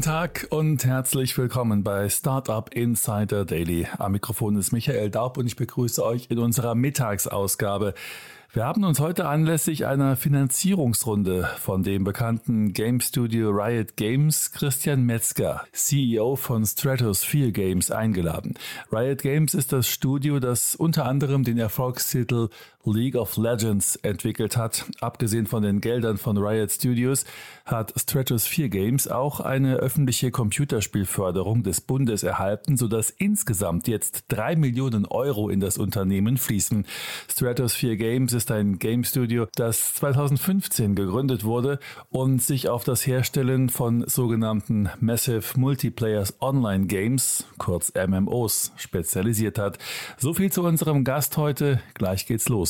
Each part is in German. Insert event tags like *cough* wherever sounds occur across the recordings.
Guten Tag und herzlich willkommen bei Startup Insider Daily. Am Mikrofon ist Michael Daub und ich begrüße euch in unserer Mittagsausgabe. Wir haben uns heute anlässlich einer Finanzierungsrunde von dem bekannten Game Studio Riot Games Christian Metzger, CEO von Stratosphere Games, eingeladen. Riot Games ist das Studio, das unter anderem den Erfolgstitel League of Legends entwickelt hat. Abgesehen von den Geldern von Riot Studios hat Stratosphere Games auch eine öffentliche Computerspielförderung des Bundes erhalten, sodass insgesamt jetzt drei Millionen Euro in das Unternehmen fließen. Stratosphere Games ist ein Game Studio, das 2015 gegründet wurde und sich auf das Herstellen von sogenannten Massive Multiplayers Online Games, kurz MMOs, spezialisiert hat. So viel zu unserem Gast heute. Gleich geht's los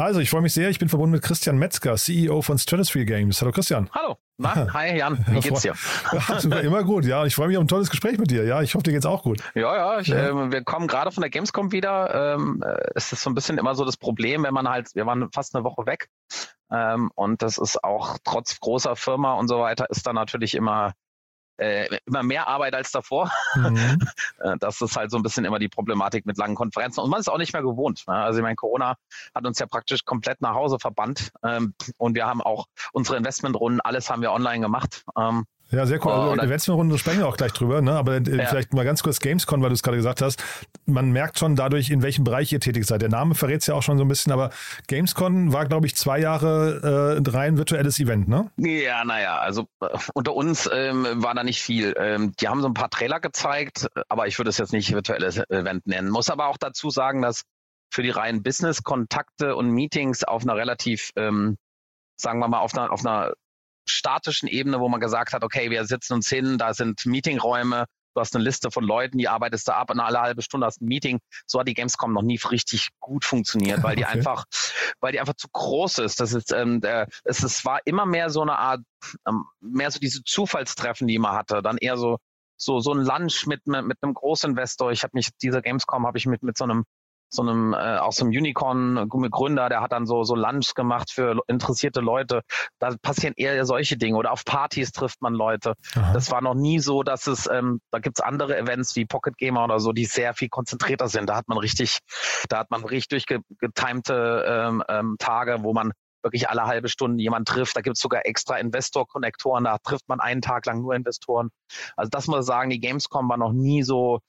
Also, ich freue mich sehr. Ich bin verbunden mit Christian Metzger, CEO von Stratosphere Games. Hallo Christian. Hallo. Na, hi Jan, *laughs* wie geht's dir? Ja, immer gut. Ja, ich freue mich auf ein tolles Gespräch mit dir. Ja, ich hoffe, dir geht's auch gut. Ja, ja, ich, ja. Äh, wir kommen gerade von der Gamescom wieder. Ähm, äh, es ist so ein bisschen immer so das Problem, wenn man halt, wir waren fast eine Woche weg. Ähm, und das ist auch trotz großer Firma und so weiter, ist da natürlich immer äh, immer mehr Arbeit als davor. Mhm. *laughs* Äh, das ist halt so ein bisschen immer die Problematik mit langen Konferenzen. Und man ist auch nicht mehr gewohnt. Ne? Also ich meine, Corona hat uns ja praktisch komplett nach Hause verbannt. Ähm, und wir haben auch unsere Investmentrunden, alles haben wir online gemacht. Ähm, ja, sehr cool. Also, Eventsunrunde sprechen wir auch gleich drüber, ne? aber äh, ja. vielleicht mal ganz kurz Gamescon, weil du es gerade gesagt hast. Man merkt schon dadurch, in welchem Bereich ihr tätig seid. Der Name verrät es ja auch schon so ein bisschen, aber Gamescon war, glaube ich, zwei Jahre äh, rein virtuelles Event, ne? Ja, naja, also äh, unter uns ähm, war da nicht viel. Ähm, die haben so ein paar Trailer gezeigt, aber ich würde es jetzt nicht virtuelles Event nennen. Muss aber auch dazu sagen, dass für die reinen Business-Kontakte und Meetings auf einer relativ ähm, sagen wir mal, auf einer, auf einer statischen Ebene, wo man gesagt hat, okay, wir setzen uns hin, da sind Meetingräume, du hast eine Liste von Leuten, die arbeitest da ab und alle halbe Stunde hast ein Meeting. So hat die Gamescom noch nie richtig gut funktioniert, weil die *laughs* okay. einfach, weil die einfach zu groß ist. Das ist, ähm, der, es, es war immer mehr so eine Art, ähm, mehr so diese Zufallstreffen, die man hatte. Dann eher so so so ein Lunch mit mit einem Großinvestor. Ich habe mich dieser Gamescom habe ich mit mit so einem so einem äh, auch so einem Unicorn Gründer, der hat dann so so Lunch gemacht für interessierte Leute. Da passieren eher solche Dinge oder auf Partys trifft man Leute. Aha. Das war noch nie so, dass es ähm, da gibt's andere Events wie Pocket Gamer oder so, die sehr viel konzentrierter sind. Da hat man richtig, da hat man richtig durchgetimte ähm, ähm, Tage, wo man wirklich alle halbe Stunde jemand trifft. Da gibt's sogar extra Investor-Konnektoren, da trifft man einen Tag lang nur Investoren. Also das muss ich sagen, die Gamescom war noch nie so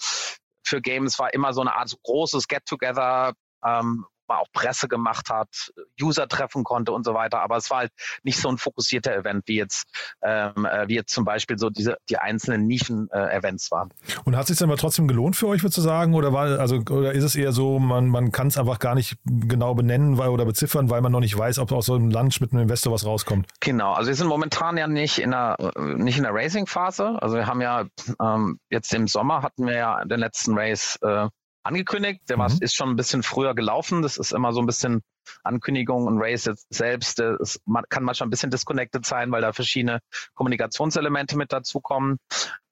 für Games war immer so eine Art großes Get-Together, ähm, man auch Presse gemacht hat, User treffen konnte und so weiter. Aber es war halt nicht so ein fokussierter Event, wie jetzt, ähm, äh, wie jetzt zum Beispiel so diese die einzelnen Nischen-Events äh, waren. Und hat es sich dann aber trotzdem gelohnt für euch, würde ich sagen? Oder war also oder ist es eher so, man, man kann es einfach gar nicht genau benennen weil, oder beziffern, weil man noch nicht weiß, ob aus so einem Lunch mit einem Investor was rauskommt? Genau, also wir sind momentan ja nicht in der nicht in der Racing-Phase. Also wir haben ja ähm, jetzt im Sommer hatten wir ja den letzten Race äh, angekündigt. Der mhm. war, ist schon ein bisschen früher gelaufen. Das ist immer so ein bisschen Ankündigung und Race selbst es kann manchmal ein bisschen disconnected sein, weil da verschiedene Kommunikationselemente mit dazukommen.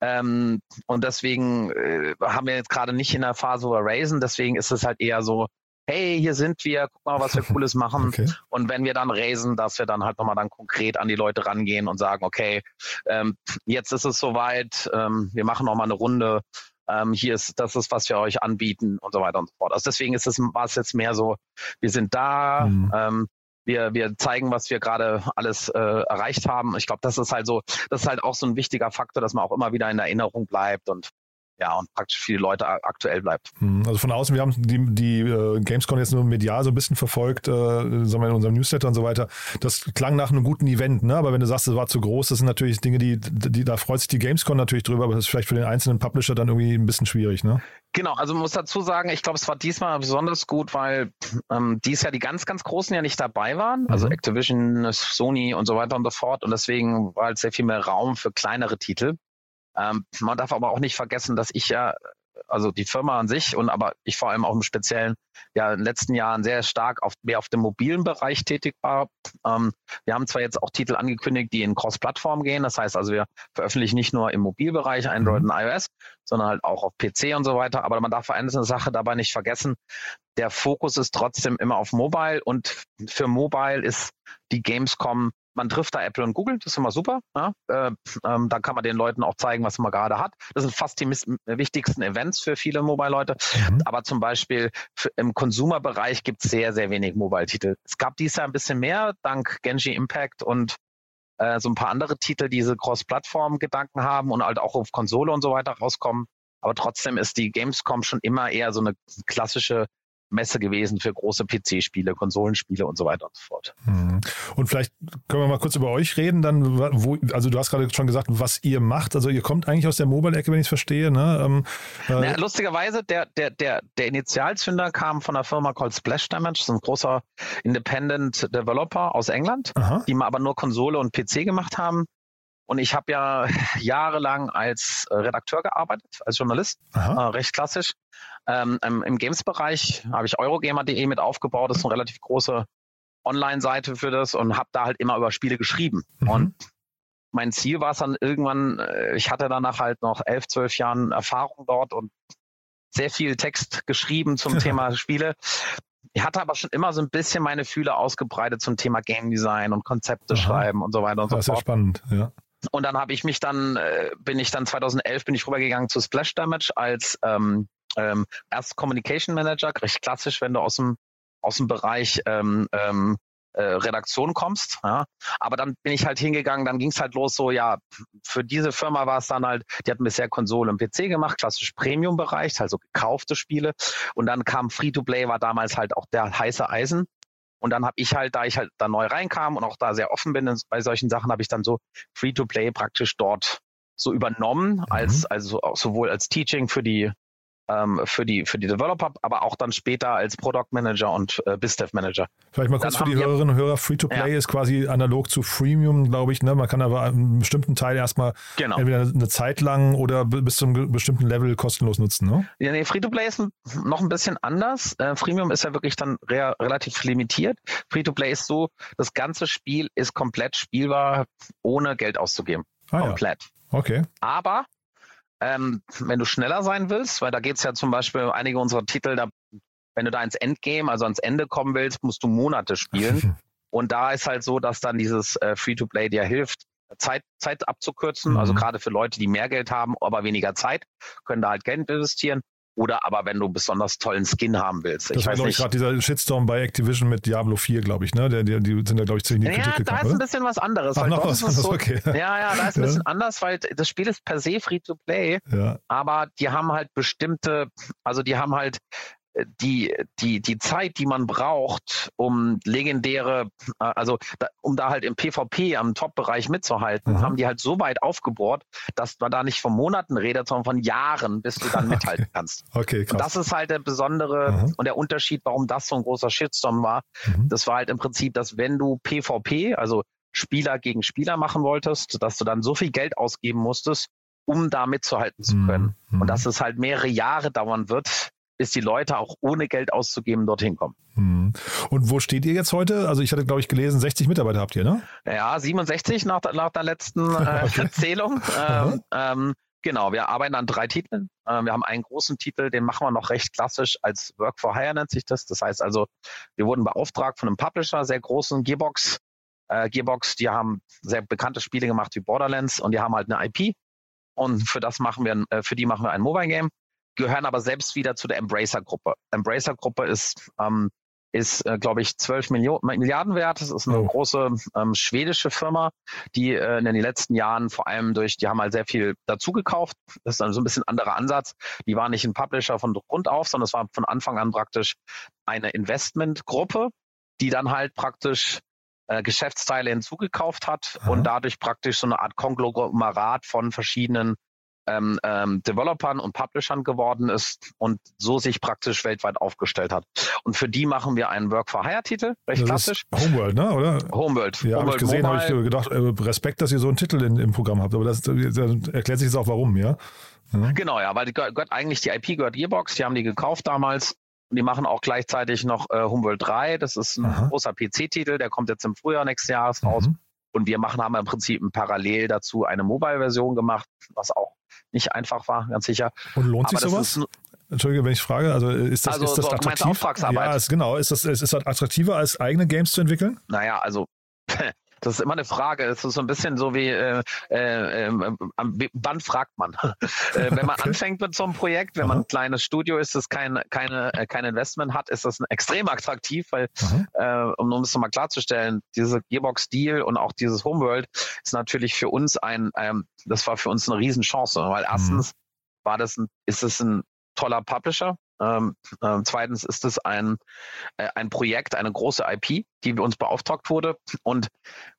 Ähm, und deswegen äh, haben wir jetzt gerade nicht in der Phase, wo wir racen. Deswegen ist es halt eher so, hey, hier sind wir, guck mal, was wir *laughs* Cooles machen. Okay. Und wenn wir dann raisen, dass wir dann halt nochmal dann konkret an die Leute rangehen und sagen, okay, ähm, jetzt ist es soweit, ähm, wir machen nochmal eine Runde, ähm, hier ist, das ist, was wir euch anbieten und so weiter und so fort. Also deswegen ist es, war es jetzt mehr so, wir sind da, mhm. ähm, wir, wir zeigen, was wir gerade alles äh, erreicht haben. Ich glaube, das ist halt so, das ist halt auch so ein wichtiger Faktor, dass man auch immer wieder in Erinnerung bleibt und ja, und praktisch viele Leute aktuell bleibt. Hm, also von außen, wir haben die, die äh, Gamescom jetzt nur medial so ein bisschen verfolgt, äh, sagen wir in unserem Newsletter und so weiter. Das klang nach einem guten Event, ne? Aber wenn du sagst, es war zu groß, das sind natürlich Dinge, die, die da freut sich die Gamescom natürlich drüber, aber das ist vielleicht für den einzelnen Publisher dann irgendwie ein bisschen schwierig, ne? Genau, also man muss dazu sagen, ich glaube, es war diesmal besonders gut, weil ähm, dies Jahr die ganz, ganz Großen ja nicht dabei waren, also mhm. Activision, Sony und so weiter und so fort. Und deswegen war halt sehr viel mehr Raum für kleinere Titel. Ähm, man darf aber auch nicht vergessen, dass ich ja, also die Firma an sich und aber ich vor allem auch im Speziellen ja in den letzten Jahren sehr stark auf, mehr auf dem mobilen Bereich tätig war. Ähm, wir haben zwar jetzt auch Titel angekündigt, die in Cross-Plattform gehen. Das heißt also, wir veröffentlichen nicht nur im Mobilbereich Android mhm. und iOS, sondern halt auch auf PC und so weiter. Aber man darf eine Sache dabei nicht vergessen. Der Fokus ist trotzdem immer auf Mobile und für Mobile ist die Gamescom man trifft da Apple und Google, das ist immer super. Ja? Äh, ähm, da kann man den Leuten auch zeigen, was man gerade hat. Das sind fast die wichtigsten Events für viele Mobile-Leute. Mhm. Aber zum Beispiel im Consumer-Bereich gibt es sehr, sehr wenig Mobile-Titel. Es gab dies Jahr ein bisschen mehr, dank Genji Impact und äh, so ein paar andere Titel, die diese Cross-Plattform-Gedanken haben und halt auch auf Konsole und so weiter rauskommen. Aber trotzdem ist die Gamescom schon immer eher so eine klassische Messe gewesen für große PC-Spiele, Konsolenspiele und so weiter und so fort. Mhm. Und vielleicht können wir mal kurz über euch reden. Dann, wo, also du hast gerade schon gesagt, was ihr macht. Also ihr kommt eigentlich aus der Mobile-Ecke, wenn ich es verstehe. Ne? Ähm, äh Na, lustigerweise, der, der, der, der Initialzünder kam von einer Firma called Splash Damage, ist ein großer Independent Developer aus England, Aha. die mal aber nur Konsole und PC gemacht haben. Und ich habe ja *laughs* jahrelang als Redakteur gearbeitet, als Journalist, äh, recht klassisch. Ähm, Im Games-Bereich habe ich Eurogamer.de mit aufgebaut. Das ist eine relativ große Online-Seite für das und habe da halt immer über Spiele geschrieben. Mhm. Und mein Ziel war es dann irgendwann, äh, ich hatte danach halt noch elf, zwölf Jahren Erfahrung dort und sehr viel Text geschrieben zum *laughs* Thema Spiele. Ich hatte aber schon immer so ein bisschen meine Fühle ausgebreitet zum Thema Game Design und Konzepte Aha. schreiben und so weiter und das so fort. Das ist ja spannend, ja. Und dann habe ich mich dann, äh, bin ich dann 2011 bin ich rübergegangen zu Splash Damage als ähm, ähm, erst Communication Manager, recht klassisch, wenn du aus dem, aus dem Bereich ähm, ähm, äh, Redaktion kommst. Ja. Aber dann bin ich halt hingegangen, dann ging es halt los, so ja, für diese Firma war es dann halt, die hatten bisher Konsole und PC gemacht, klassisch Premium-Bereich, also gekaufte Spiele. Und dann kam Free-to-Play, war damals halt auch der heiße Eisen. Und dann habe ich halt, da ich halt da neu reinkam und auch da sehr offen bin bei solchen Sachen, habe ich dann so Free-to-Play praktisch dort so übernommen, mhm. als also sowohl als Teaching für die ähm, für, die, für die Developer, aber auch dann später als Product Manager und äh, BizDev Manager. Vielleicht mal kurz dann für die Hörerinnen und Hörer, Free-to-Play ja. ist quasi analog zu Freemium, glaube ich. Ne? Man kann aber einen bestimmten Teil erstmal genau. entweder eine Zeit lang oder bis zu einem bestimmten Level kostenlos nutzen. Ne? Ja, nee, Free-to-Play ist noch ein bisschen anders. Äh, Freemium ist ja wirklich dann re relativ limitiert. Free-to-Play ist so, das ganze Spiel ist komplett spielbar, ohne Geld auszugeben. Ah, komplett. Ja. Okay. Aber ähm, wenn du schneller sein willst, weil da geht es ja zum Beispiel einige unserer Titel, da, wenn du da ins Endgame, also ans Ende kommen willst, musst du Monate spielen. *laughs* Und da ist halt so, dass dann dieses äh, Free-to-Play dir hilft, Zeit, Zeit abzukürzen. Mhm. Also gerade für Leute, die mehr Geld haben, aber weniger Zeit, können da halt Geld investieren. Oder aber wenn du besonders tollen Skin haben willst. Das ich war, glaube ich, gerade dieser Shitstorm bei Activision mit Diablo 4, glaube ich, ne? Die, die, die sind da, glaube ich, ziemlich in die Kritik gekommen. Ja, da ist ein bisschen was anderes. Ach, noch was anderes, so, okay. *laughs* Ja, ja, da ist ein bisschen anders, weil das Spiel ist per se free to play. Ja. Aber die haben halt bestimmte, also die haben halt die, die, die Zeit, die man braucht, um legendäre, äh, also da, um da halt im PvP am Top-Bereich mitzuhalten, mhm. haben die halt so weit aufgebohrt, dass man da nicht von Monaten redet, sondern von Jahren, bis du dann *laughs* mithalten okay. kannst. Okay, krass. Und das ist halt der besondere mhm. und der Unterschied, warum das so ein großer Shitstorm war. Mhm. Das war halt im Prinzip, dass wenn du PvP, also Spieler gegen Spieler machen wolltest, dass du dann so viel Geld ausgeben musstest, um da mitzuhalten zu können. Mhm. Und dass es halt mehrere Jahre dauern wird, bis die Leute auch ohne Geld auszugeben dorthin kommen. Hm. Und wo steht ihr jetzt heute? Also ich hatte, glaube ich, gelesen, 60 Mitarbeiter habt ihr, ne? Ja, 67 nach, nach der letzten *laughs* äh, okay. Zählung. *laughs* Ähm, ähm, Genau, wir arbeiten an drei Titeln. Äh, wir haben einen großen Titel, den machen wir noch recht klassisch als Work for Hire nennt sich das. Das heißt also, wir wurden beauftragt von einem Publisher, sehr großen Gearbox. Äh, Gearbox, die haben sehr bekannte Spiele gemacht wie Borderlands und die haben halt eine IP. Und für das machen wir, äh, für die machen wir ein Mobile Game, gehören aber selbst wieder zu der Embracer-Gruppe. Embracer-Gruppe ist ähm, ist, äh, glaube ich, 12 Millionen, Milliarden wert. Das ist eine oh. große ähm, schwedische Firma, die äh, in den letzten Jahren vor allem durch, die haben halt sehr viel dazugekauft. Das ist dann so ein bisschen anderer Ansatz. Die waren nicht ein Publisher von Grund auf, sondern es war von Anfang an praktisch eine Investmentgruppe, die dann halt praktisch äh, Geschäftsteile hinzugekauft hat Aha. und dadurch praktisch so eine Art Konglomerat von verschiedenen ähm, ähm, Developern und Publishern geworden ist und so sich praktisch weltweit aufgestellt hat. Und für die machen wir einen Work-for-Hire-Titel, recht das klassisch. Homeworld, ne? oder? Homeworld. Ja, habe ich gesehen, habe ich gedacht, äh, Respekt, dass ihr so einen Titel in, im Programm habt. Aber das, das erklärt sich jetzt auch warum, ja? ja? Genau, ja, weil die gehört eigentlich die IP gehört Gearbox, die haben die gekauft damals. Und die machen auch gleichzeitig noch äh, Homeworld 3. Das ist ein Aha. großer PC-Titel, der kommt jetzt im Frühjahr nächsten Jahres raus. Mhm. Und wir machen, haben im Prinzip parallel dazu eine Mobile-Version gemacht, was auch nicht einfach war, ganz sicher. Und lohnt sich sowas? Ist, Entschuldige, wenn ich frage, also ist das, also, ist das so, attraktiv? Auftragsarbeit. Ja, ist, genau. Ist das, ist das attraktiver, als eigene Games zu entwickeln? Naja, also *laughs* das ist immer eine Frage. Es ist so ein bisschen so wie, äh, äh, äh, wann fragt man? *laughs* Äh, wenn man okay. anfängt mit so einem Projekt, wenn Aha. man ein kleines Studio ist, das kein, keine, äh, kein Investment hat, ist das extrem attraktiv, weil, äh, um es nochmal klarzustellen, diese Gearbox-Deal und auch dieses Homeworld ist natürlich für uns ein, ähm, das war für uns eine Riesenchance, weil mhm. erstens mhm. war das ein, ist es ein toller Publisher, ähm, äh, zweitens ist es ein, äh, ein Projekt, eine große IP, die uns beauftragt wurde. Und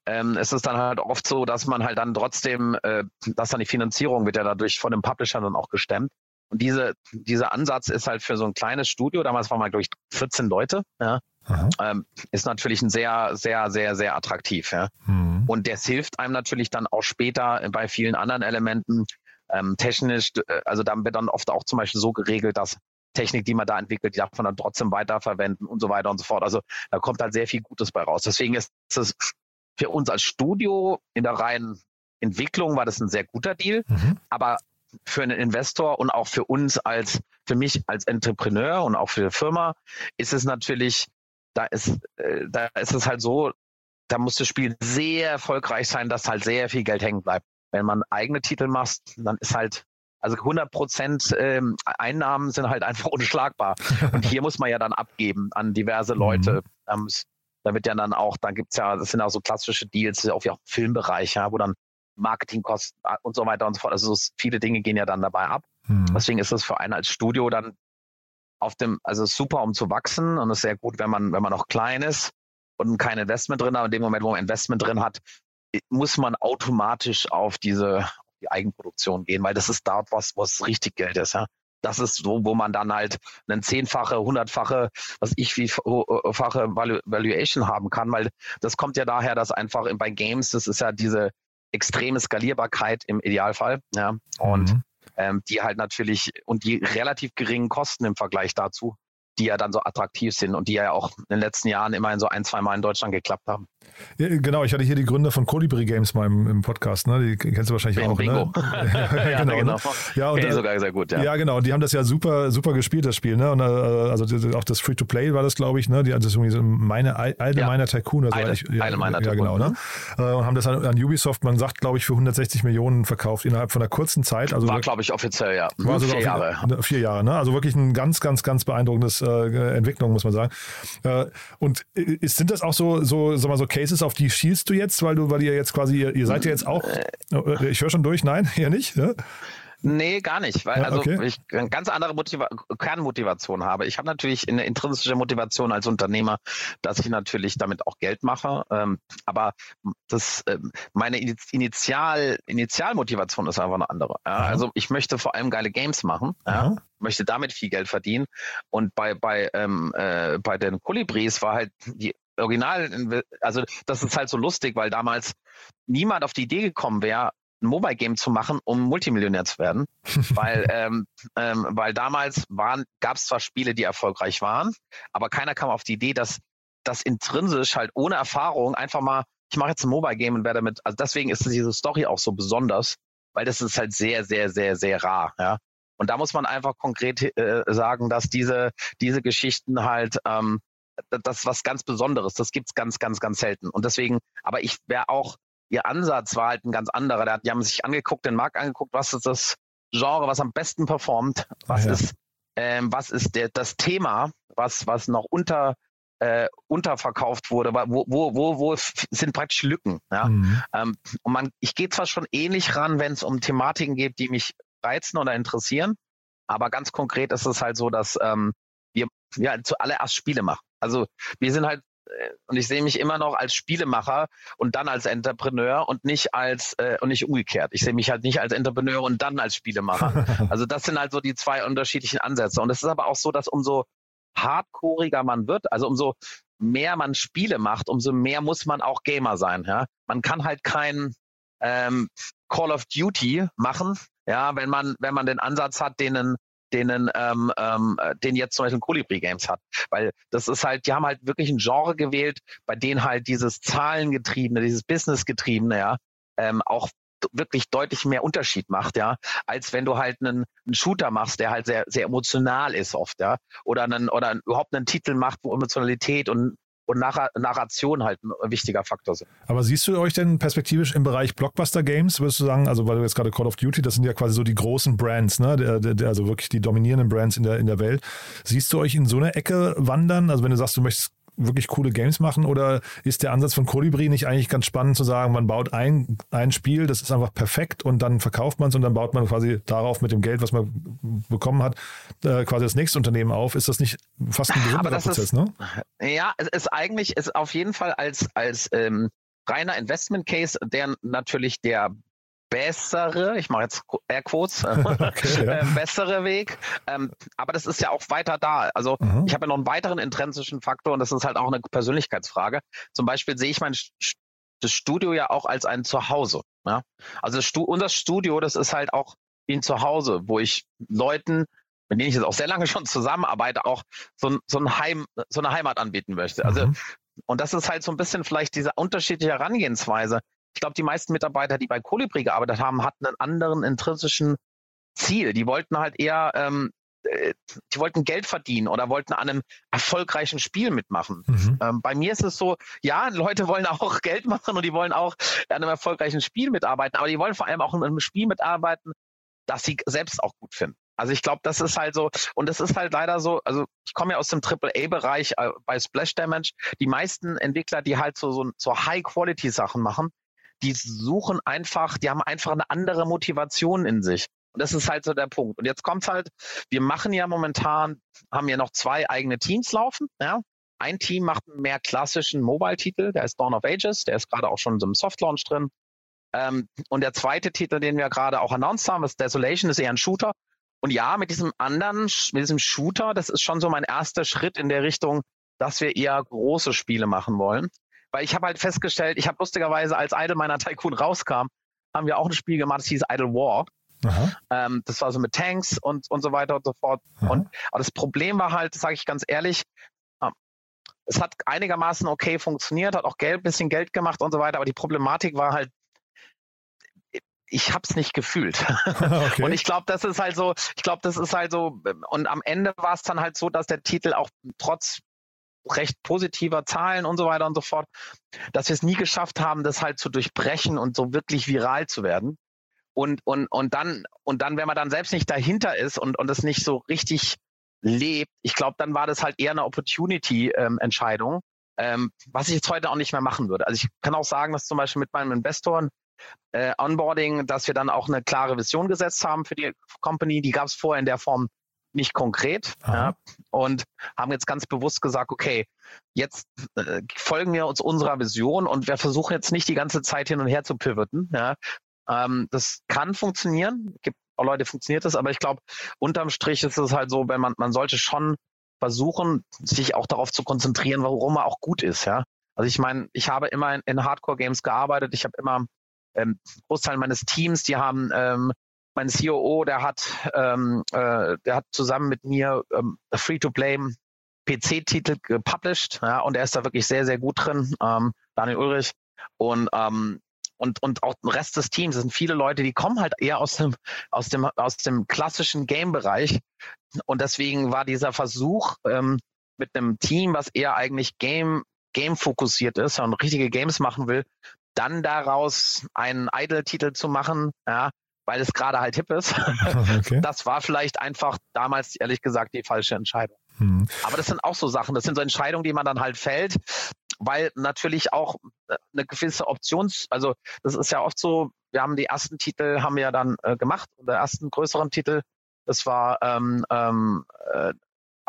ähm, es ist dann halt oft so, dass man halt dann trotzdem, äh, dass dann die Finanzierung wird ja dadurch von dem Publisher dann auch gestemmt. Und diese, dieser Ansatz ist halt für so ein kleines Studio, damals waren wir, glaube ich, 14 Leute, ja, ähm, ist natürlich ein sehr, sehr, sehr, sehr attraktiv. Ja. Mhm. Und das hilft einem natürlich dann auch später bei vielen anderen Elementen, ähm, technisch, äh, also da wird dann oft auch zum Beispiel so geregelt, dass Technik, die man da entwickelt, die darf man dann trotzdem weiterverwenden und so weiter und so fort. Also da kommt halt sehr viel Gutes bei raus. Deswegen ist es für uns als Studio in der reinen Entwicklung war das ein sehr guter Deal. Mhm. Aber für einen Investor und auch für uns als, für mich als Entrepreneur und auch für die Firma ist es natürlich, da ist, äh, da ist es halt so, da muss das Spiel sehr erfolgreich sein, dass halt sehr viel Geld hängen bleibt. Wenn man eigene Titel macht, dann ist halt also 100 Prozent ähm, Einnahmen sind halt einfach *laughs* unschlagbar. Und hier muss man ja dann abgeben an diverse Leute. Mhm. Ähm, da wird ja dann auch, da gibt's ja, das sind auch so klassische Deals, auch wie auch Filmbereich, ja, wo dann Marketingkosten äh, und so weiter und so fort. Also so viele Dinge gehen ja dann dabei ab. Mhm. Deswegen ist es für einen als Studio dann auf dem, also super, um zu wachsen und es ist sehr gut, wenn man, wenn man noch klein ist und kein Investment drin hat. In dem Moment, wo man Investment drin hat, muss man automatisch auf diese, die Eigenproduktion gehen, weil das ist dort was, was richtig Geld ist. Ja. Das ist so, wo man dann halt einen zehnfache, hundertfache, was ich wie fache Valuation haben kann, weil das kommt ja daher, dass einfach bei Games, das ist ja diese extreme Skalierbarkeit im Idealfall, ja, und mhm. ähm, die halt natürlich und die relativ geringen Kosten im Vergleich dazu, die ja dann so attraktiv sind und die ja auch in den letzten Jahren immerhin so ein, zwei Mal in Deutschland geklappt haben. Ja, genau, ich hatte hier die Gründer von Colibri Games mal im, im Podcast, ne? die kennst du wahrscheinlich Bin auch. Bingo. Ne? *laughs* ja, genau. genau. Ne? Ja, und, sogar sehr gut, ja. Ja, genau, die haben das ja super, super gespielt, das Spiel. Ne? Und, äh, also auch das Free-to-Play war das, glaube ich, ne? Die das irgendwie so meine allgemeiner ja. Tycoon. Also eine, ich, ja, eine meiner ja, genau, ne? Äh, und haben das an, an, Ubisoft, man sagt, glaube ich, für 160 Millionen verkauft innerhalb von einer kurzen Zeit. Also war, glaube ich, offiziell, ja. War sogar vier Jahre. Vier Jahre, ne? Also wirklich ein ganz, ganz, ganz beeindruckendes äh, Entwicklung, muss man sagen. Äh, und ist, sind das auch so, so, sag mal, so Cases, auf die schießt du jetzt, weil du, weil ihr jetzt quasi, ihr, ihr seid ja jetzt auch, äh, ich höre schon durch, nein, *laughs* hier nicht, ja? Nee, gar nicht, weil ja, also okay. ich eine ganz andere Motiva Kernmotivation habe. Ich habe natürlich eine intrinsische Motivation als Unternehmer, dass ich natürlich damit auch Geld mache. Ähm, aber das, äh, meine Initial, Initialmotivation ist einfach eine andere. Ja? Also ich möchte vor allem geile Games machen, ja? möchte damit viel Geld verdienen. Und bei, bei, ähm, äh, bei den Kolibris war halt die Original, also das ist halt so lustig, weil damals niemand auf die Idee gekommen wäre, ein Mobile Game zu machen, um Multimillionär zu werden, *laughs* weil ähm, ähm, weil damals waren gab es zwar Spiele, die erfolgreich waren, aber keiner kam auf die Idee, dass das intrinsisch halt ohne Erfahrung einfach mal ich mache jetzt ein Mobile Game und werde damit also deswegen ist diese Story auch so besonders, weil das ist halt sehr, sehr, sehr, sehr rar. Ja. Und da muss man einfach konkret äh, sagen, dass diese, diese Geschichten halt ähm, das ist was ganz Besonderes. Das gibt's ganz, ganz, ganz selten. Und deswegen, aber ich wäre auch, ihr Ansatz war halt ein ganz anderer. Die haben sich angeguckt, den Markt angeguckt, was ist das Genre, was am besten performt, was ja. ist, ähm, was ist der, das Thema, was, was noch unter äh, unterverkauft wurde, wo, wo, wo, wo sind praktisch Lücken. Ja? Mhm. Ähm, und man, ich gehe zwar schon ähnlich ran, wenn es um Thematiken geht, die mich reizen oder interessieren, aber ganz konkret ist es halt so, dass ähm, wir ja zuallererst Spiele machen. Also wir sind halt und ich sehe mich immer noch als Spielemacher und dann als Entrepreneur und nicht als äh, und nicht umgekehrt. Ich sehe mich halt nicht als Entrepreneur und dann als Spielemacher. *laughs* also das sind halt so die zwei unterschiedlichen Ansätze. Und es ist aber auch so, dass umso hardcoreiger man wird, also umso mehr man Spiele macht, umso mehr muss man auch Gamer sein. Ja? Man kann halt kein ähm, Call of Duty machen, ja, wenn man, wenn man den Ansatz hat, denen denen ähm, ähm, den jetzt zum Beispiel Colibri Games hat. Weil das ist halt, die haben halt wirklich ein Genre gewählt, bei denen halt dieses Zahlengetriebene, dieses Businessgetriebene, ja, ähm, auch wirklich deutlich mehr Unterschied macht, ja, als wenn du halt einen, einen Shooter machst, der halt sehr, sehr emotional ist oft, ja, oder einen, oder überhaupt einen Titel macht, wo Emotionalität und und Narration halt ein wichtiger Faktor sind. Aber siehst du euch denn perspektivisch im Bereich Blockbuster Games, würdest du sagen, also weil du jetzt gerade Call of Duty, das sind ja quasi so die großen Brands, ne? Der, der, also wirklich die dominierenden Brands in der, in der Welt. Siehst du euch in so eine Ecke wandern? Also wenn du sagst, du möchtest wirklich coole Games machen oder ist der Ansatz von Colibri nicht eigentlich ganz spannend zu sagen, man baut ein, ein Spiel, das ist einfach perfekt und dann verkauft man es und dann baut man quasi darauf mit dem Geld, was man bekommen hat, äh, quasi das nächste Unternehmen auf. Ist das nicht fast ein besonderer Prozess, ist, ne? Ja, es ist eigentlich, ist auf jeden Fall als, als ähm, reiner Investment Case, der natürlich der bessere, ich mache jetzt Airquotes, *laughs* okay, ja. äh, bessere Weg. Ähm, aber das ist ja auch weiter da. Also mhm. ich habe ja noch einen weiteren intrinsischen Faktor und das ist halt auch eine Persönlichkeitsfrage. Zum Beispiel sehe ich mein das Studio ja auch als ein Zuhause. Ja? Also das Stu unser Studio, das ist halt auch wie ein Zuhause, wo ich Leuten, mit denen ich jetzt auch sehr lange *laughs* schon zusammenarbeite, auch so, so, ein Heim, so eine Heimat anbieten möchte. Also mhm. und das ist halt so ein bisschen vielleicht diese unterschiedliche Herangehensweise ich glaube, die meisten Mitarbeiter, die bei Colibri gearbeitet haben, hatten einen anderen intrinsischen Ziel. Die wollten halt eher, ähm, äh, die wollten Geld verdienen oder wollten an einem erfolgreichen Spiel mitmachen. Mhm. Ähm, bei mir ist es so, ja, Leute wollen auch *laughs* Geld machen und die wollen auch an einem erfolgreichen Spiel mitarbeiten, aber die wollen vor allem auch an einem Spiel mitarbeiten, das sie selbst auch gut finden. Also ich glaube, das ist halt so, und das ist halt leider so, also ich komme ja aus dem AAA-Bereich äh, bei Splash Damage. Die meisten Entwickler, die halt so, so, so High-Quality-Sachen machen, die suchen einfach, die haben einfach eine andere Motivation in sich. Und das ist halt so der Punkt. Und jetzt kommt's halt, wir machen ja momentan, haben ja noch zwei eigene Teams laufen, ja. Ein Team macht einen mehr klassischen Mobile-Titel, der ist Dawn of Ages, der ist gerade auch schon in so einem Soft-Launch drin. Ähm, und der zweite Titel, den wir gerade auch announced haben, ist Desolation, ist eher ein Shooter. Und ja, mit diesem anderen, mit diesem Shooter, das ist schon so mein erster Schritt in der Richtung, dass wir eher große Spiele machen wollen. Weil ich habe halt festgestellt, ich habe lustigerweise, als Idle meiner Tycoon rauskam, haben wir auch ein Spiel gemacht, das hieß Idle War. Ähm, das war so mit Tanks und, und so weiter und so fort. Und aber das Problem war halt, sage ich ganz ehrlich, ähm, es hat einigermaßen okay funktioniert, hat auch Geld, bisschen Geld gemacht und so weiter, aber die Problematik war halt, ich habe es nicht gefühlt. *laughs* Okay. Und ich glaube, das ist halt so, ich glaube, das ist halt so, und am Ende war es dann halt so, dass der Titel auch trotz recht positiver Zahlen und so weiter und so fort, dass wir es nie geschafft haben, das halt zu durchbrechen und so wirklich viral zu werden. Und, und, und dann, und dann, wenn man dann selbst nicht dahinter ist und, und es nicht so richtig lebt, ich glaube, dann war das halt eher eine Opportunity-Entscheidung, ähm, ähm, was ich jetzt heute auch nicht mehr machen würde. Also ich kann auch sagen, dass zum Beispiel mit meinem Investoren äh, Onboarding, dass wir dann auch eine klare Vision gesetzt haben für die Company. Die gab es vorher in der Form nicht konkret ja, und haben jetzt ganz bewusst gesagt, okay, jetzt äh, folgen wir uns unserer Vision und wir versuchen jetzt nicht die ganze Zeit hin und her zu pivoten. Ja. Ähm, das kann funktionieren, gibt auch Leute, funktioniert das, aber ich glaube, unterm Strich ist es halt so, wenn man, man sollte schon versuchen, sich auch darauf zu konzentrieren, warum er auch gut ist, ja. Also ich meine, ich habe immer in, in Hardcore-Games gearbeitet, ich habe immer ähm, Großteil meines Teams, die haben ähm, mein COO, der hat, ähm, äh, der hat zusammen mit mir ähm, Free-to-Play PC-Titel gepublished, ja, und er ist da wirklich sehr, sehr gut drin, ähm, Daniel Ulrich. Und, ähm, und, und auch der Rest des Teams, das sind viele Leute, die kommen halt eher aus dem, aus dem, aus dem klassischen Game-Bereich. Und deswegen war dieser Versuch ähm, mit einem Team, was eher eigentlich Game, Game fokussiert ist und richtige Games machen will, dann daraus einen Idle-Titel zu machen, ja, weil es gerade halt hip ist. *laughs* Okay. Das war vielleicht einfach damals, ehrlich gesagt, die falsche Entscheidung. Hm. Aber das sind auch so Sachen, das sind so Entscheidungen, die man dann halt fällt, weil natürlich auch äh, eine gewisse Options, also das ist ja oft so, wir haben die ersten Titel, haben wir ja dann äh, gemacht, der ersten größeren Titel, das war ähm, ähm, äh,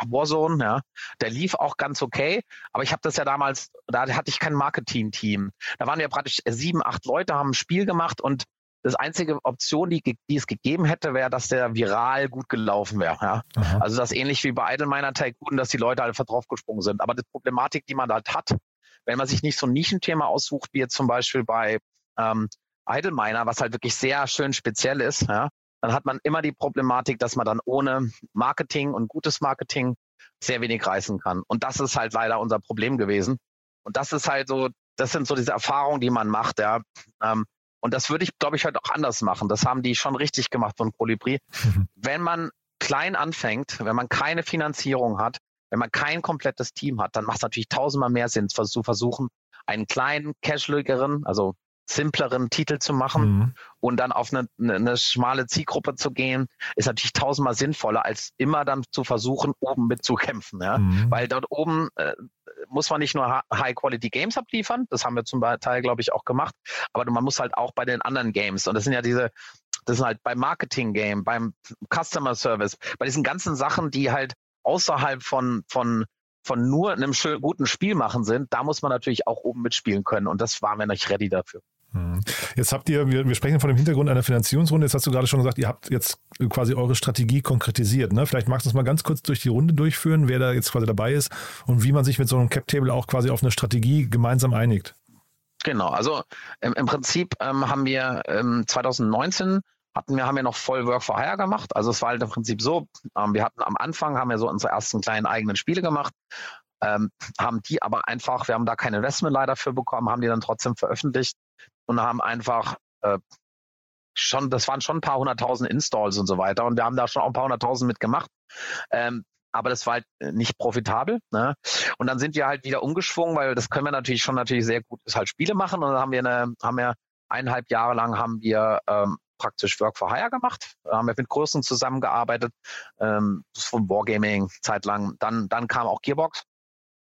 Warzone, ja, der lief auch ganz okay, aber ich habe das ja damals, da hatte ich kein Marketing-Team. Da waren wir praktisch sieben, acht Leute, haben ein Spiel gemacht und das einzige Option, die, die es gegeben hätte, wäre, dass der viral gut gelaufen wäre. Ja? Also das ähnlich wie bei Idleminer Tycoon, dass die Leute einfach draufgesprungen sind. Aber die Problematik, die man halt hat, wenn man sich nicht so ein Nischenthema aussucht, wie jetzt zum Beispiel bei ähm, Idleminer, was halt wirklich sehr schön speziell ist, ja, dann hat man immer die Problematik, dass man dann ohne Marketing und gutes Marketing sehr wenig reißen kann. Und das ist halt leider unser Problem gewesen. Und das ist halt so, das sind so diese Erfahrungen, die man macht, ja. Ähm, und das würde ich, glaube ich, heute auch anders machen. Das haben die schon richtig gemacht von Colibri. Mhm. *laughs* Wenn man klein anfängt, wenn man keine Finanzierung hat, wenn man kein komplettes Team hat, dann macht es natürlich tausendmal mehr Sinn, zu versuchen, einen kleinen, casualigeren, also simpleren Titel zu machen mhm. und dann auf eine, eine, schmale Zielgruppe zu gehen, ist natürlich tausendmal sinnvoller, als immer dann zu versuchen, oben mitzukämpfen. Ja? Mhm. Weil dort oben äh, muss man nicht nur High-Quality-Games abliefern, das haben wir zum Teil, glaube ich, auch gemacht, aber man muss halt auch bei den anderen Games, und das sind ja diese, das sind halt beim Marketing-Game, beim Customer Service, bei diesen ganzen Sachen, die halt außerhalb von, von von nur einem schönen, guten Spiel machen sind, da muss man natürlich auch oben mitspielen können. Und das waren wir nicht ready dafür. Hm. Jetzt habt ihr, wir, wir sprechen von dem Hintergrund einer Finanzierungsrunde. Jetzt hast du gerade schon gesagt, ihr habt jetzt quasi eure Strategie konkretisiert. Ne? Vielleicht magst du es mal ganz kurz durch die Runde durchführen, wer da jetzt quasi dabei ist und wie man sich mit so einem Cap-Table auch quasi auf eine Strategie gemeinsam einigt. Genau, also im, im Prinzip ähm, haben wir ähm, 2019 hatten wir, haben wir noch voll Work for Hire gemacht. Also es war halt im Prinzip so, ähm, wir hatten am Anfang, haben wir so unsere ersten kleinen eigenen Spiele gemacht, ähm, haben die aber einfach, wir haben da kein Investment leider für bekommen, haben die dann trotzdem veröffentlicht und haben einfach äh, schon, das waren schon ein paar hunderttausend Installs und so weiter und wir haben da schon auch ein paar hunderttausend mitgemacht. Ähm, aber das war halt nicht profitabel. Ne? Und dann sind wir halt wieder umgeschwungen, weil das können wir natürlich schon natürlich sehr gut, ist halt Spiele machen. Und dann haben wir eine, haben wir eineinhalb Jahre lang haben wir ähm, praktisch Work for Hire gemacht, Da haben wir mit Kursen zusammengearbeitet, ähm, von Wargaming zeitlang. Dann, dann kam auch Gearbox.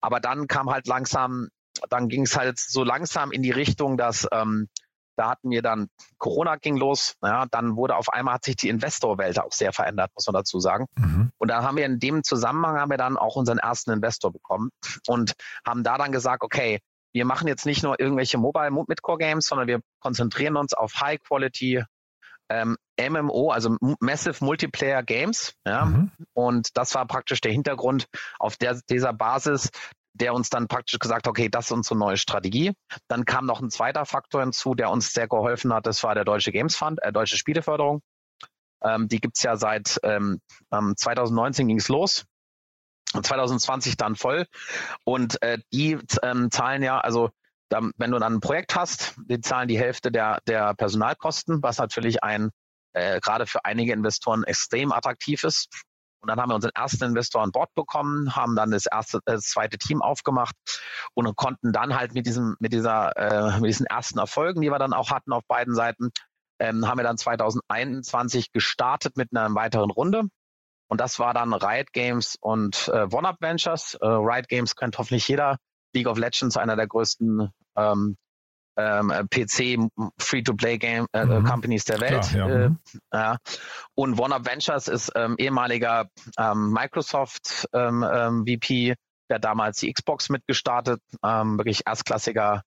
Aber dann kam halt langsam dann ging es halt so langsam in die Richtung, dass ähm, da hatten wir dann, Corona ging los, ja, dann wurde auf einmal hat sich die Investorwelt auch sehr verändert, muss man dazu sagen. Mhm. Und dann haben wir in dem Zusammenhang haben wir dann auch unseren ersten Investor bekommen und haben da dann gesagt, okay, wir machen jetzt nicht nur irgendwelche Mobile Midcore Games, sondern wir konzentrieren uns auf High Quality ähm, MMO, also Massive Multiplayer Games. Ja? Mhm. Und das war praktisch der Hintergrund auf der, dieser Basis, der uns dann praktisch gesagt hat, okay, das ist unsere neue Strategie. Dann kam noch ein zweiter Faktor hinzu, der uns sehr geholfen hat, das war der Deutsche Games Fund, äh, Deutsche Spieleförderung. Ähm, die gibt's ja seit ähm, 2019 ging's los. 2020 dann voll. Und äh, die ähm, zahlen ja, also dann, wenn du dann ein Projekt hast, die zahlen die Hälfte der, der Personalkosten, was natürlich ein äh, gerade für einige Investoren extrem attraktiv ist. Und dann haben wir unseren ersten Investor an Bord bekommen, haben dann das erste, das zweite Team aufgemacht und konnten dann halt mit diesem, mit dieser, äh, mit diesen ersten Erfolgen, die wir dann auch hatten auf beiden Seiten, ähm, haben wir dann 2021 gestartet mit einer weiteren Runde. Und das war dann Riot Games und äh, One-Up Ventures. Äh, Riot Games kennt hoffentlich jeder. League of Legends, einer der größten ähm, ähm, äh, PC Free-to-Play Game äh, mhm. Companies der Welt. Klar, ja. Äh, mhm. ja. Und Warner Ventures ist ähm, ehemaliger ähm, Microsoft ähm, ähm VP, der damals die Xbox mitgestartet, ähm, wirklich erstklassiger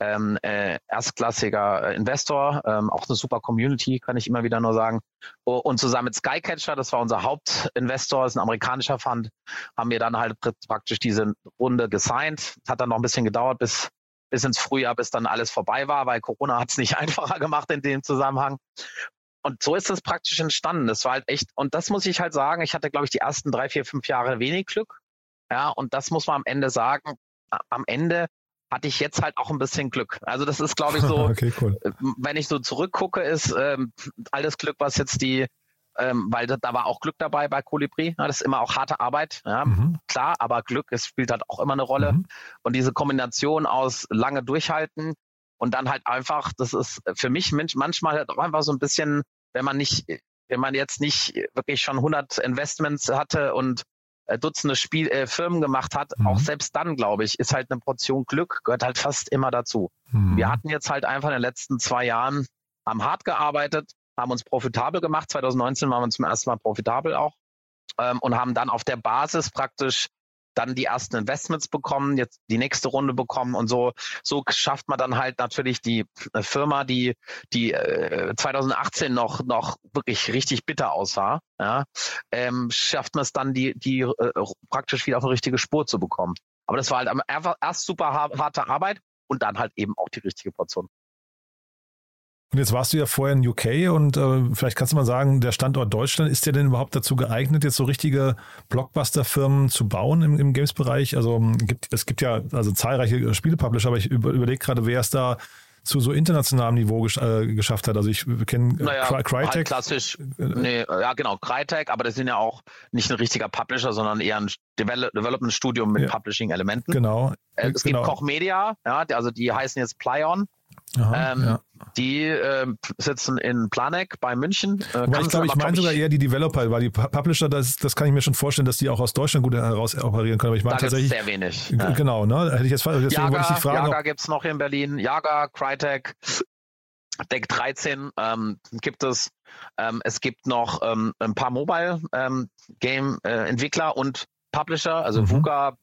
ähm, äh, erstklassiger Investor, ähm, auch eine super Community, kann ich immer wieder nur sagen. Und zusammen mit Skycatcher, das war unser Hauptinvestor, ist ein amerikanischer Fund, haben wir dann halt praktisch diese Runde gesigned. Hat dann noch ein bisschen gedauert, bis bis ins Frühjahr, bis dann alles vorbei war, weil Corona hat es nicht *laughs* einfacher gemacht in dem Zusammenhang. Und so ist es praktisch entstanden. Das war halt echt, und das muss ich halt sagen, ich hatte, glaube ich, die ersten drei, vier, fünf Jahre wenig Glück. Ja, und das muss man am Ende sagen. Am Ende hatte ich jetzt halt auch ein bisschen Glück. Also das ist, glaube ich, *laughs* so, okay, cool. Äh, wenn ich so zurückgucke, ist ähm, alles Glück, was jetzt die, ähm, weil da, da, war auch Glück dabei bei Kolibri. Ja, das ist immer auch harte Arbeit, ja, mhm. klar, aber Glück es spielt halt auch immer eine Rolle. Mhm. Und diese Kombination aus lange durchhalten und dann halt einfach, das ist für mich manchmal halt auch einfach so ein bisschen, wenn man nicht, wenn man jetzt nicht wirklich schon 100 Investments hatte und Dutzende Spiel, äh, Firmen gemacht hat, mhm. auch selbst dann, glaube ich, ist halt eine Portion Glück, gehört halt fast immer dazu. Mhm. Wir hatten jetzt halt einfach in den letzten zwei Jahren, haben hart gearbeitet, haben uns profitabel gemacht. 2019 waren wir zum ersten Mal profitabel auch ähm, und haben dann auf der Basis praktisch dann die ersten Investments bekommen, jetzt die nächste Runde bekommen und so so schafft man dann halt natürlich die äh, Firma, die die äh, 2018 noch noch wirklich richtig bitter aussah, ja, ähm, schafft man es dann die die äh, praktisch wieder auf eine richtige Spur zu bekommen. Aber das war halt erst super harte Arbeit und dann halt eben auch die richtige Portion. Und jetzt warst du ja vorher in UK und äh, vielleicht kannst du mal sagen, der Standort Deutschland, ist der denn überhaupt dazu geeignet, jetzt so richtige Blockbuster-Firmen zu bauen im, im Games-Bereich? Also gibt, es gibt ja also zahlreiche Spielepublisher, aber ich über, überlege gerade, wer es da zu so internationalem Niveau gesch äh, geschafft hat. Also ich kenne naja, Cry Crytek. Halt klassisch, nee, ja genau, Crytek, aber das sind ja auch nicht ein richtiger Publisher, sondern eher ein Develop Development Studio mit ja. Publishing-Elementen. Genau. Äh, es genau. gibt Koch Media, ja, also die heißen jetzt Plyon. Aha, ähm, ja. Die äh, sitzen in Planek bei München. Äh, ich glaube, ich meine sogar eher die Developer, weil die Publisher, das, das kann ich mir schon vorstellen, dass die auch aus Deutschland gut heraus operieren können. Aber ich meine tatsächlich. sehr wenig. Genau, ne? Hätte ich jetzt deswegen Jaga, wollte ich dich fragen. Jaga gibt es noch in Berlin. Jaga, Crytek, Deck 13 ähm, gibt es. Ähm, es gibt noch ähm, ein paar Mobile-Game-Entwickler ähm, äh, und Publisher, also mhm. VUGA,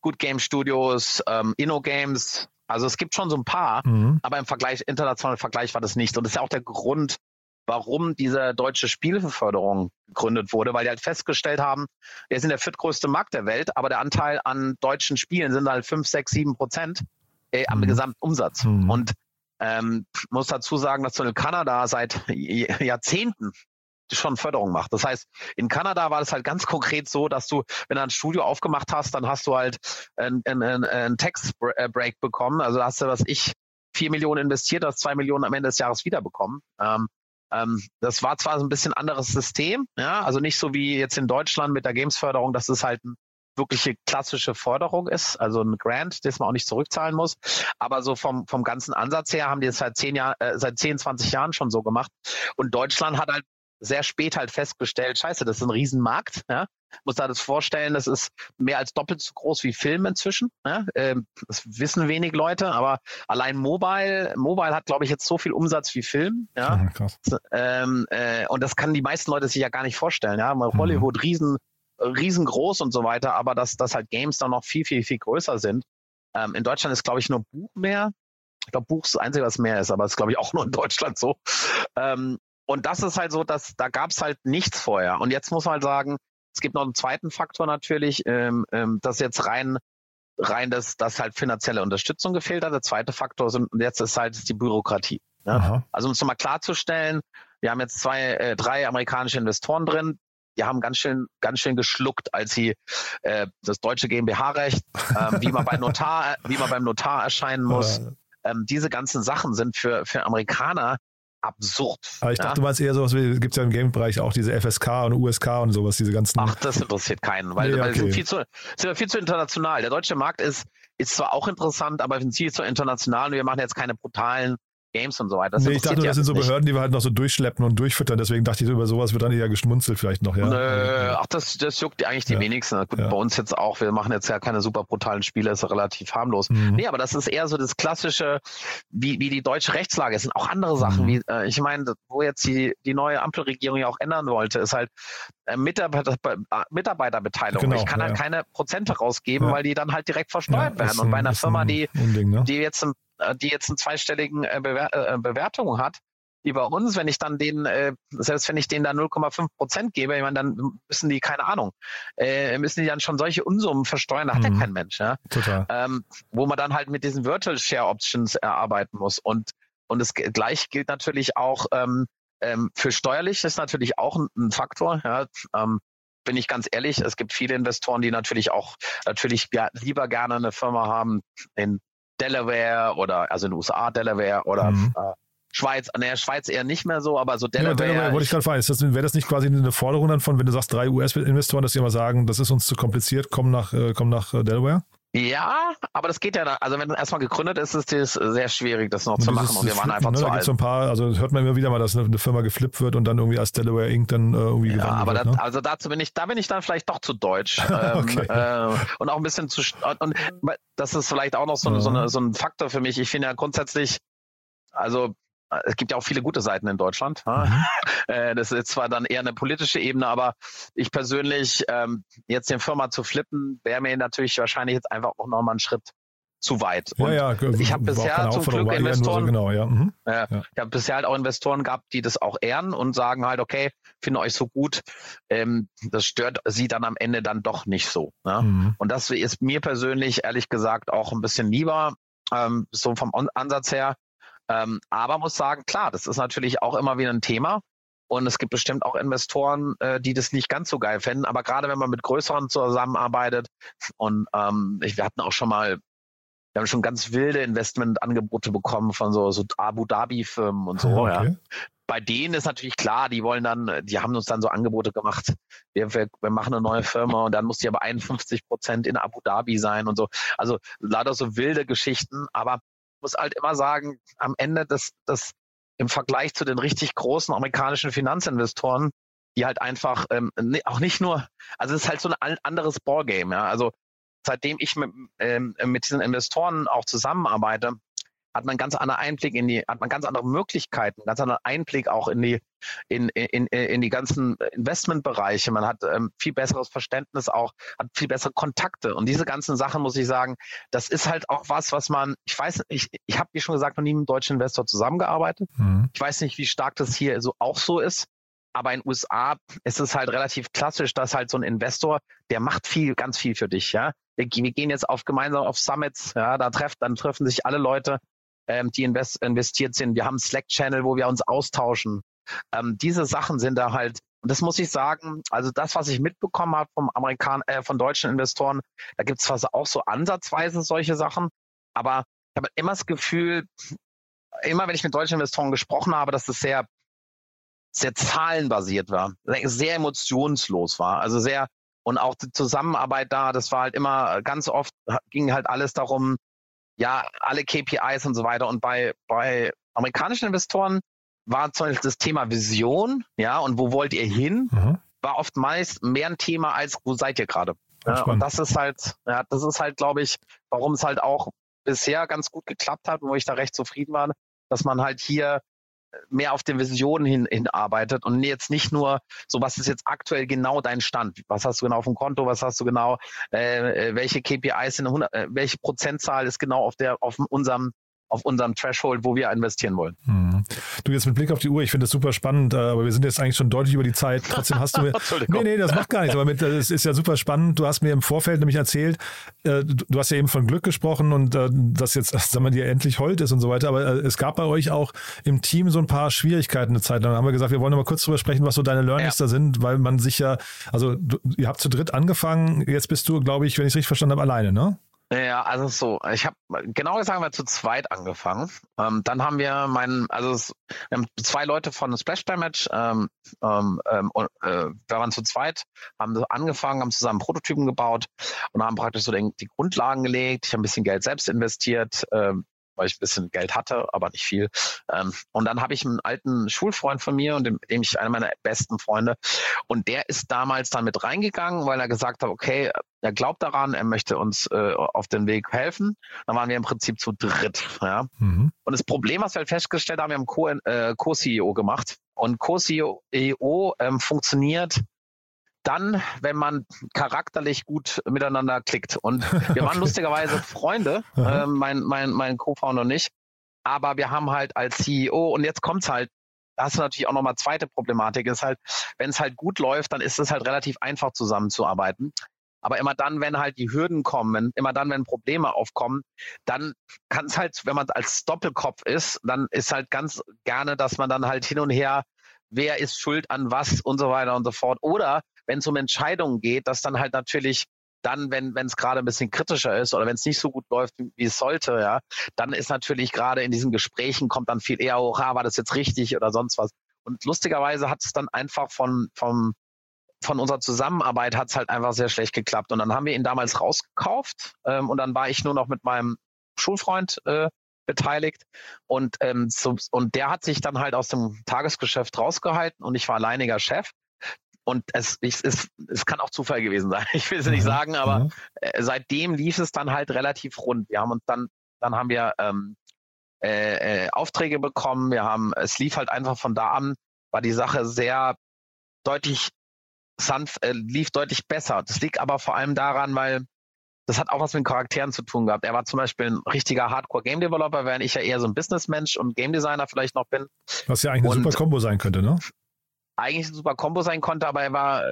Good Game Studios, ähm, Inno Games, also es gibt schon so ein paar, mhm. aber im Vergleich, internationalen Vergleich war das nicht. Und das ist ja auch der Grund, warum diese deutsche Spielförderung gegründet wurde, weil die halt festgestellt haben, wir sind der viertgrößte Markt der Welt, aber der Anteil an deutschen Spielen sind halt fünf, sechs, sieben Prozent äh, am mhm. Gesamtumsatz. Mhm. Und ähm, muss dazu sagen, dass Kanada seit Jahrzehnten schon Förderung macht. Das heißt, in Kanada war es halt ganz konkret so, dass du, wenn du ein Studio aufgemacht hast, dann hast du halt einen ein, ein Tax-Break bekommen. Also hast du, was ich, vier Millionen investiert, hast zwei Millionen am Ende des Jahres wiederbekommen. Ähm, ähm, das war zwar so ein bisschen anderes System, ja, also nicht so wie jetzt in Deutschland mit der Games-Förderung, dass es halt eine wirkliche klassische Forderung ist, also ein Grant, das man auch nicht zurückzahlen muss. Aber so vom, vom ganzen Ansatz her haben die es seit zehn Jahren, äh, seit 10, 20 Jahren schon so gemacht. Und Deutschland hat halt sehr spät halt festgestellt, scheiße, das ist ein Riesenmarkt. Ja? Muss da das vorstellen, das ist mehr als doppelt so groß wie Film inzwischen. Ja? Ähm, das wissen wenig Leute, aber allein Mobile, Mobile hat, glaube ich, jetzt so viel Umsatz wie Film. Ja? ja krass. Ähm, äh, und das kann die meisten Leute sich ja gar nicht vorstellen. Ja? Mhm. Hollywood riesen, riesengroß und so weiter, aber dass, dass halt Games dann noch viel, viel, viel größer sind. Ähm, in Deutschland ist, glaube ich, nur Buch mehr. Ich glaube, Buch ist das Einzige, was mehr ist, aber das ist, glaube ich, auch nur in Deutschland so. Ähm, und das ist halt so, dass da gab es halt nichts vorher. Und jetzt muss man halt sagen, es gibt noch einen zweiten Faktor natürlich, ähm, ähm, dass jetzt rein rein, dass, dass halt finanzielle Unterstützung gefehlt hat. Der zweite Faktor sind, jetzt ist halt die Bürokratie. Ne? Also um es nochmal klarzustellen, wir haben jetzt zwei, äh, drei amerikanische Investoren drin, die haben ganz schön, ganz schön geschluckt, als sie äh, das deutsche GmbH-Recht, äh, wie man beim Notar, *laughs* wie man beim Notar erscheinen muss. Ähm, diese ganzen Sachen sind für, für Amerikaner absurd. Aber ich ja? dachte, du meinst eher sowas wie, gibt es ja im Game-Bereich auch diese FSK und USK und sowas, diese ganzen. Ach, das interessiert keinen, weil, nee, okay. weil sind, viel zu, sind viel zu international. Der deutsche Markt ist, ist zwar auch interessant, aber wir sind viel zu international und wir machen jetzt keine brutalen Games und so weiter. Das nee, ich dachte, das sind so Behörden, nicht. die wir halt noch so durchschleppen und durchfüttern. Deswegen dachte ich, über sowas wird dann eher geschmunzelt vielleicht noch. Ja. Nö, ach, das, das juckt eigentlich die ja. wenigsten. Gut, ja. Bei uns jetzt auch. Wir machen jetzt ja keine super brutalen Spiele, ist relativ harmlos. Mhm. Nee, aber das ist eher so das klassische, wie, wie die deutsche Rechtslage. Es sind auch andere Sachen. Mhm. Wie, äh, ich meine, wo jetzt die, die neue Ampelregierung ja auch ändern wollte, ist halt äh, Mitarbeiter, äh, Mitarbeiterbeteiligung. Genau, ich kann ja. halt keine Prozente rausgeben, weil die dann halt direkt versteuert werden. Und bei einer Firma, die, Unding, ne? die jetzt ein die jetzt einen zweistelligen äh, Bewer äh, Bewertung hat, wie bei uns, wenn ich dann denen, äh, selbst wenn ich denen da 0,5 Prozent gebe, ich meine, dann müssen die, keine Ahnung, äh, müssen die dann schon solche Unsummen versteuern, da hat mhm. ja kein Mensch, ja. Total. Ähm, wo man dann halt mit diesen Virtual Share Options erarbeiten muss. Und, und das gleich gilt natürlich auch ähm, ähm, für steuerlich, ist natürlich auch ein, ein Faktor, ja. Ähm, bin ich ganz ehrlich, es gibt viele Investoren, die natürlich auch natürlich lieber gerne eine Firma haben in Delaware oder also in den USA Delaware oder mhm. äh, Schweiz, naja, Schweiz eher nicht mehr so, aber so Delaware. Ja, Delaware wollte ich gerade fragen, wäre das nicht quasi eine Forderung dann von, wenn du sagst, drei US-Investoren, dass die immer sagen, das ist uns zu kompliziert, komm nach, äh, komm nach äh, Delaware? Ja, aber das geht ja dann. Also wenn erstmal gegründet ist, ist es sehr schwierig, das noch zu machen. Und wir waren einfach ne? zu da alt. So ein paar, also hört man immer wieder mal, dass eine, Firma geflippt wird und dann irgendwie als Delaware Inc. dann äh, irgendwie ja, aber wird. Das, ne? also dazu bin ich, da bin ich dann vielleicht doch zu deutsch. *laughs* ähm, okay. äh, und auch ein bisschen zu und das ist vielleicht auch noch so, ja. so, eine, so ein Faktor für mich. Ich finde ja grundsätzlich, also es gibt ja auch viele gute Seiten in Deutschland. Mhm. *laughs* Äh, das ist zwar dann eher eine politische Ebene, aber ich persönlich, ähm, jetzt den Firma zu flippen, wäre mir natürlich wahrscheinlich jetzt einfach auch nochmal einen Schritt zu weit. Und ja, ja, ich habe bisher zum Glück Investoren, so genau, ja. Mhm. Äh, ja. ich habe bisher halt auch Investoren gehabt, die das auch ehren und sagen halt, okay, finde euch so gut, ähm, das stört sie dann am Ende dann doch nicht so. Ne? Mhm. Und das ist mir persönlich ehrlich gesagt auch ein bisschen lieber, ähm, so vom Ansatz her, ähm, aber muss sagen, klar, das ist natürlich auch immer wieder ein Thema. Und es gibt bestimmt auch Investoren, äh, die das nicht ganz so geil fänden. Aber gerade wenn man mit größeren zusammenarbeitet und ähm, ich, wir hatten auch schon mal, wir haben schon ganz wilde Investmentangebote bekommen von so, so Abu Dhabi-Firmen und so. Ah, okay. ja. Bei denen ist natürlich klar, die wollen dann, die haben uns dann so Angebote gemacht. Wir, wir, wir machen eine neue Firma und dann muss die aber 51 Prozent in Abu Dhabi sein und so. Also leider so wilde Geschichten, aber muss halt immer sagen, am Ende das, das im Vergleich zu den richtig großen amerikanischen Finanzinvestoren, die halt einfach ähm, auch nicht nur, also es ist halt so ein anderes Ballgame, ja. Also seitdem ich mit, ähm, mit diesen Investoren auch zusammenarbeite, hat man ganz anderen Einblick in die, hat man ganz andere Möglichkeiten, ganz anderen Einblick auch in die, in, in, in die ganzen Investmentbereiche. Man hat ähm, viel besseres Verständnis auch, hat viel bessere Kontakte. Und diese ganzen Sachen, muss ich sagen, das ist halt auch was, was man, ich weiß, ich, ich habe, wie schon gesagt, noch nie mit einem deutschen Investor zusammengearbeitet. Mhm. Ich weiß nicht, wie stark das hier so auch so ist. Aber in den USA ist es halt relativ klassisch, dass halt so ein Investor, der macht viel, ganz viel für dich, ja. Wir, wir gehen jetzt auf gemeinsam auf Summits, ja, da treffen, dann treffen sich alle Leute ähm, die invest investiert sind. Wir haben einen Slack-Channel, wo wir uns austauschen. Ähm, diese Sachen sind da halt, und das muss ich sagen, also das, was ich mitbekommen habe vom Amerikan äh, von deutschen Investoren, da gibt es zwar auch so ansatzweise solche Sachen, aber ich habe immer das Gefühl, immer wenn ich mit deutschen Investoren gesprochen habe, dass das sehr, sehr zahlenbasiert war, sehr emotionslos war, also sehr und auch die Zusammenarbeit da, das war halt immer ganz oft ging halt alles darum, ja, alle KPIs und so weiter. Und bei, bei amerikanischen Investoren war zum Beispiel das Thema Vision, ja, und wo wollt ihr hin, mhm. war oft meist mehr ein Thema als wo seid ihr gerade. Ja, und das ist halt, ja, das ist halt, glaube ich, warum es halt auch bisher ganz gut geklappt hat und wo ich da recht zufrieden war, dass man halt hier mehr auf den Visionen hin, hinarbeitet und jetzt nicht nur so, was ist jetzt aktuell genau dein Stand? Was hast du genau auf dem Konto? Was hast du genau? Äh, äh welche KPIs sind 100, äh, welche Prozentzahl ist genau auf der auf unserem auf unserem Threshold, wo wir investieren wollen. Hm. Du jetzt mit Blick auf die Uhr, ich finde das super spannend, äh, aber wir sind jetzt eigentlich schon deutlich über die Zeit. Trotzdem hast du mir. *laughs* nee, nee, das macht gar nichts, aber mit, das ist ja super spannend. Du hast mir im Vorfeld nämlich erzählt, äh, du hast ja eben von Glück gesprochen und äh, dass jetzt, *laughs* sagen wir dir, endlich Holt ist und so weiter, aber es gab bei euch auch im Team so ein paar Schwierigkeiten eine Zeit lang. Da haben wir gesagt, wir wollen mal kurz drüber sprechen, was so deine Learnings ja. da sind, weil man sich ja, also du, ihr habt zu dritt angefangen, jetzt bist du, glaube ich, wenn ich es richtig verstanden habe, alleine, ne? Ja, also so, ich habe genau gesagt, wir zu zweit angefangen. Ähm, dann haben wir meinen, also es, zwei Leute von Splash Damage, ähm, ähm, ähm, äh, wir waren zu zweit, haben angefangen, haben zusammen Prototypen gebaut und haben praktisch so den, die Grundlagen gelegt. Ich habe ein bisschen Geld selbst investiert, ähm, weil ich ein bisschen Geld hatte, aber nicht viel. Ähm, und dann habe ich einen alten Schulfreund von mir und dem, dem ich einer meiner besten Freunde. Und der ist damals dann mit reingegangen, weil er gesagt hat, okay, er glaubt daran, er möchte uns äh, auf den Weg helfen. Dann waren wir im Prinzip zu dritt. Ja? Mhm. Und das Problem, was wir halt festgestellt haben, wir haben Co-CEO äh, Co gemacht. Und Co-CEO ähm, funktioniert dann, wenn man charakterlich gut miteinander klickt. Und wir waren *laughs* okay. lustigerweise Freunde, äh, mein, mein, mein Co-Founder und ich. Aber wir haben halt als CEO, und jetzt kommt's halt, da hast du natürlich auch nochmal zweite Problematik, ist halt, wenn es halt gut läuft, dann ist es halt relativ einfach zusammenzuarbeiten. Aber immer dann, wenn halt die Hürden kommen, immer dann, wenn Probleme aufkommen, dann kann es halt, wenn man als Doppelkopf ist, dann ist halt ganz gerne, dass man dann halt hin und her, wer ist schuld an was und so weiter und so fort. Oder wenn es um Entscheidungen geht, dass dann halt natürlich dann, wenn es gerade ein bisschen kritischer ist oder wenn es nicht so gut läuft, wie es sollte, ja, dann ist natürlich gerade in diesen Gesprächen kommt dann viel eher hoch, ah, war das jetzt richtig oder sonst was. Und lustigerweise hat es dann einfach von vom von unserer Zusammenarbeit hat es halt einfach sehr schlecht geklappt. Und dann haben wir ihn damals rausgekauft ähm, und dann war ich nur noch mit meinem Schulfreund äh, beteiligt und ähm, so, und der hat sich dann halt aus dem Tagesgeschäft rausgehalten und ich war alleiniger Chef und es, ich, es, es kann auch Zufall gewesen sein. *laughs* Ich will es nicht mhm. sagen, aber mhm. äh, seitdem lief es dann halt relativ rund. Wir haben uns dann, dann haben wir ähm, äh, äh, Aufträge bekommen. Wir haben, es lief halt einfach von da an, war die Sache sehr deutlich sanft, äh, lief deutlich besser. Das liegt aber vor allem daran, weil das hat auch was mit Charakteren zu tun gehabt. Er war zum Beispiel ein richtiger Hardcore-Game-Developer, während ich ja eher so ein Businessmensch und Game Designer vielleicht noch bin. Was ja eigentlich eine super Kombo sein könnte, ne? Eigentlich ein super Combo sein konnte, aber er war,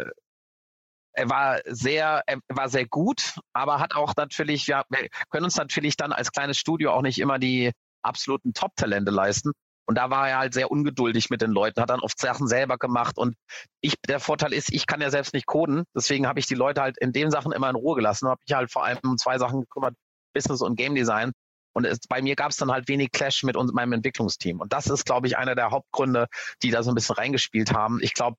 er war sehr, er war sehr gut, aber hat auch natürlich, wir, wir können uns natürlich dann als kleines Studio auch nicht immer die absoluten Top-Talente leisten. Und da war er halt sehr ungeduldig mit den Leuten, hat dann oft Sachen selber gemacht. Und ich, der Vorteil ist, ich kann ja selbst nicht coden. Deswegen habe ich die Leute halt in den Sachen immer in Ruhe gelassen. Habe ich halt vor allem um zwei Sachen gekümmert, Business und Game Design. Und es, bei mir gab es dann halt wenig Clash mit uns, meinem Entwicklungsteam. Und das ist, glaube ich, einer der Hauptgründe, die da so ein bisschen reingespielt haben. Ich glaube,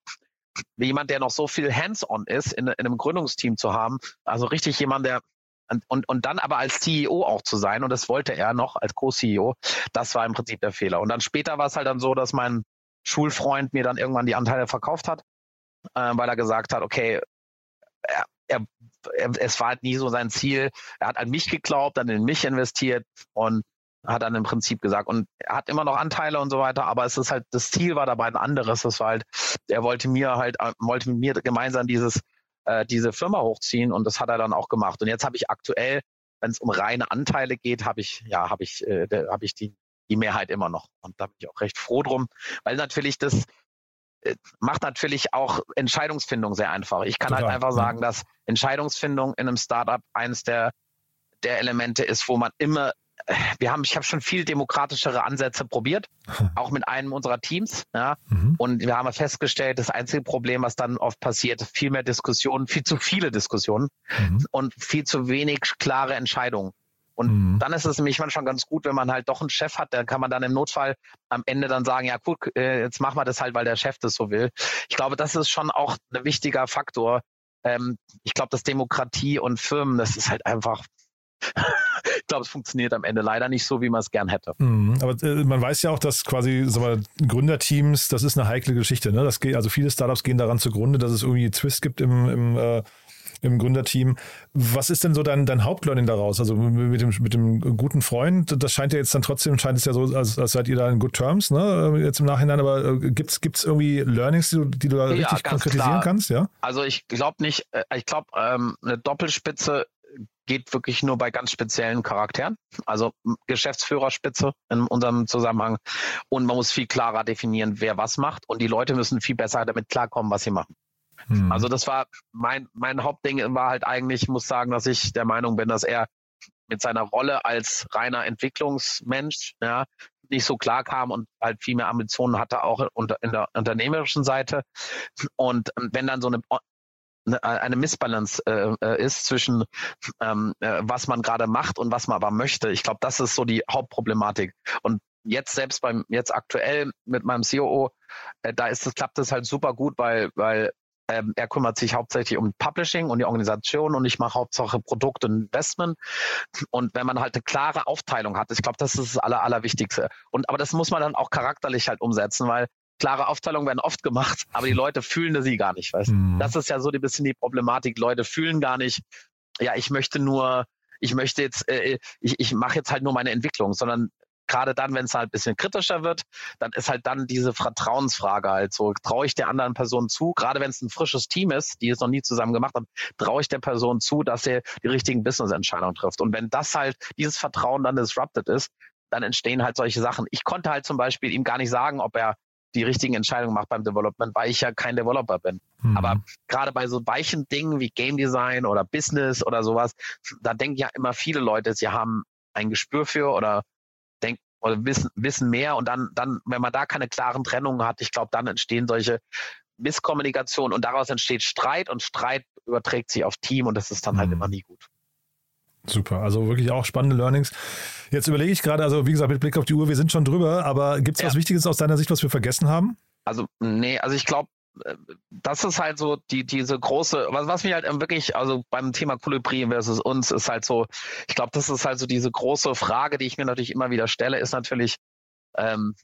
jemand, der noch so viel hands-on ist, in, in, einem Gründungsteam zu haben, also richtig jemand, der und, und, und dann aber als CEO auch zu sein, und das wollte er noch als Co-CEO, das war im Prinzip der Fehler. Und dann später war es halt dann so, dass mein Schulfreund mir dann irgendwann die Anteile verkauft hat, äh, weil er gesagt hat, okay, er, er es war halt nie so sein Ziel. Er hat an mich geglaubt, dann in mich investiert und hat dann im Prinzip gesagt, und er hat immer noch Anteile und so weiter, aber es ist halt, das Ziel war dabei ein anderes. Das war halt, er wollte mir halt, äh, wollte mit mir gemeinsam dieses, äh, diese Firma hochziehen und das hat er dann auch gemacht. Und jetzt habe ich aktuell, wenn es um reine Anteile geht, habe ich, ja, habe ich, äh, habe ich die, die Mehrheit immer noch. Und da bin ich auch recht froh drum, weil natürlich das, macht natürlich auch Entscheidungsfindung sehr einfach. Ich kann halt Total. halt einfach sagen, dass Entscheidungsfindung in einem Startup eines der, der Elemente ist, wo man immer wir haben, ich habe schon viel demokratischere Ansätze probiert, *laughs* auch mit einem unserer Teams. Ja. Mhm. Und wir haben festgestellt, das einzige Problem, was dann oft passiert, viel mehr Diskussionen, viel zu viele Diskussionen mhm. und viel zu wenig klare Entscheidungen. Und mhm. dann ist es nämlich manchmal ganz gut, wenn man halt doch einen Chef hat, dann kann man dann im Notfall am Ende dann sagen, ja gut, äh, jetzt machen wir das halt, weil der Chef das so will. Ich glaube, das ist schon auch ein wichtiger Faktor. Ähm, ich glaube, dass Demokratie und Firmen, das ist halt einfach *laughs* ich glaube, es funktioniert am Ende leider nicht so, wie man es gern hätte. Mhm, aber äh, man weiß ja auch, dass quasi mal, Gründerteams, das ist eine heikle Geschichte. Ne? Das geht, also viele Startups gehen daran zugrunde, dass es irgendwie Twist gibt im, im äh, im Gründerteam. Was ist denn so dein, dein Hauptlearning daraus? Also mit dem, mit dem guten Freund, das scheint ja jetzt dann trotzdem, scheint es ja so, als, als seid ihr da in good terms, ne? Jetzt im Nachhinein, aber äh, gibt es irgendwie Learnings, die du, die du da ja, richtig konkretisieren klar. kannst? Ja? Also ich glaube nicht, äh, ich glaube, ähm, eine Doppelspitze geht wirklich nur bei ganz speziellen Charakteren, also Geschäftsführerspitze in unserem Zusammenhang. Und man muss viel klarer definieren, wer was macht. Und die Leute müssen viel besser damit klarkommen, was sie machen. Mhm. Also das war mein, mein Hauptding war halt eigentlich, ich muss sagen, dass ich der Meinung bin, dass er mit seiner Rolle als reiner Entwicklungsmensch ja, nicht so klar kam und halt viel mehr Ambitionen hatte, auch unter, in der unternehmerischen Seite. Und ähm, wenn dann so eine eine Missbalance äh, äh, ist zwischen ähm, äh, was man gerade macht und was man aber möchte. Ich glaube, das ist so die Hauptproblematik. Und jetzt selbst beim jetzt aktuell mit meinem COO, äh, da ist es klappt es halt super gut, weil weil ähm, er kümmert sich hauptsächlich um Publishing und die Organisation und ich mache Hauptsache Produkt und Investment. Und wenn man halt eine klare Aufteilung hat, ich glaube, das ist das Aller, Allerwichtigste. Und aber das muss man dann auch charakterlich halt umsetzen, weil klare Aufteilungen werden oft gemacht, *laughs* aber die Leute fühlen sie gar nicht. Weißt? Mhm. Das ist ja so ein bisschen die Problematik. Leute fühlen gar nicht, ja, ich möchte nur, ich möchte jetzt, äh, ich, ich mache jetzt halt nur meine Entwicklung, sondern gerade dann, wenn es halt ein bisschen kritischer wird, dann ist halt dann diese Vertrauensfrage halt so, traue ich der anderen Person zu, gerade wenn es ein frisches Team ist, die es noch nie zusammen gemacht haben, traue ich der Person zu, dass er die richtigen Business-Entscheidungen trifft. Und wenn das halt, dieses Vertrauen dann disrupted ist, dann entstehen halt solche Sachen. Ich konnte halt zum Beispiel ihm gar nicht sagen, ob er die richtigen Entscheidungen macht beim Development, weil ich ja kein Developer bin. Mhm. Aber gerade bei so weichen Dingen wie Game Design oder Business oder sowas, da denken ja immer viele Leute, sie haben ein Gespür für oder oder wissen, wissen mehr und dann, dann, wenn man da keine klaren Trennungen hat, ich glaube, dann entstehen solche Misskommunikation und daraus entsteht Streit und Streit überträgt sich auf Team und das ist dann halt Mhm. immer nie gut. Super, also wirklich auch spannende Learnings. Jetzt überlege ich gerade, also wie gesagt, mit Blick auf die Uhr, wir sind schon drüber, aber gibt es Ja. was Wichtiges aus deiner Sicht, was wir vergessen haben? Also, nee, also ich glaube, das ist halt so die, diese große, was, was mich halt wirklich, also beim Thema Kolibri versus uns ist halt so, ich glaube, das ist halt so diese große Frage, die ich mir natürlich immer wieder stelle, ist natürlich, ähm,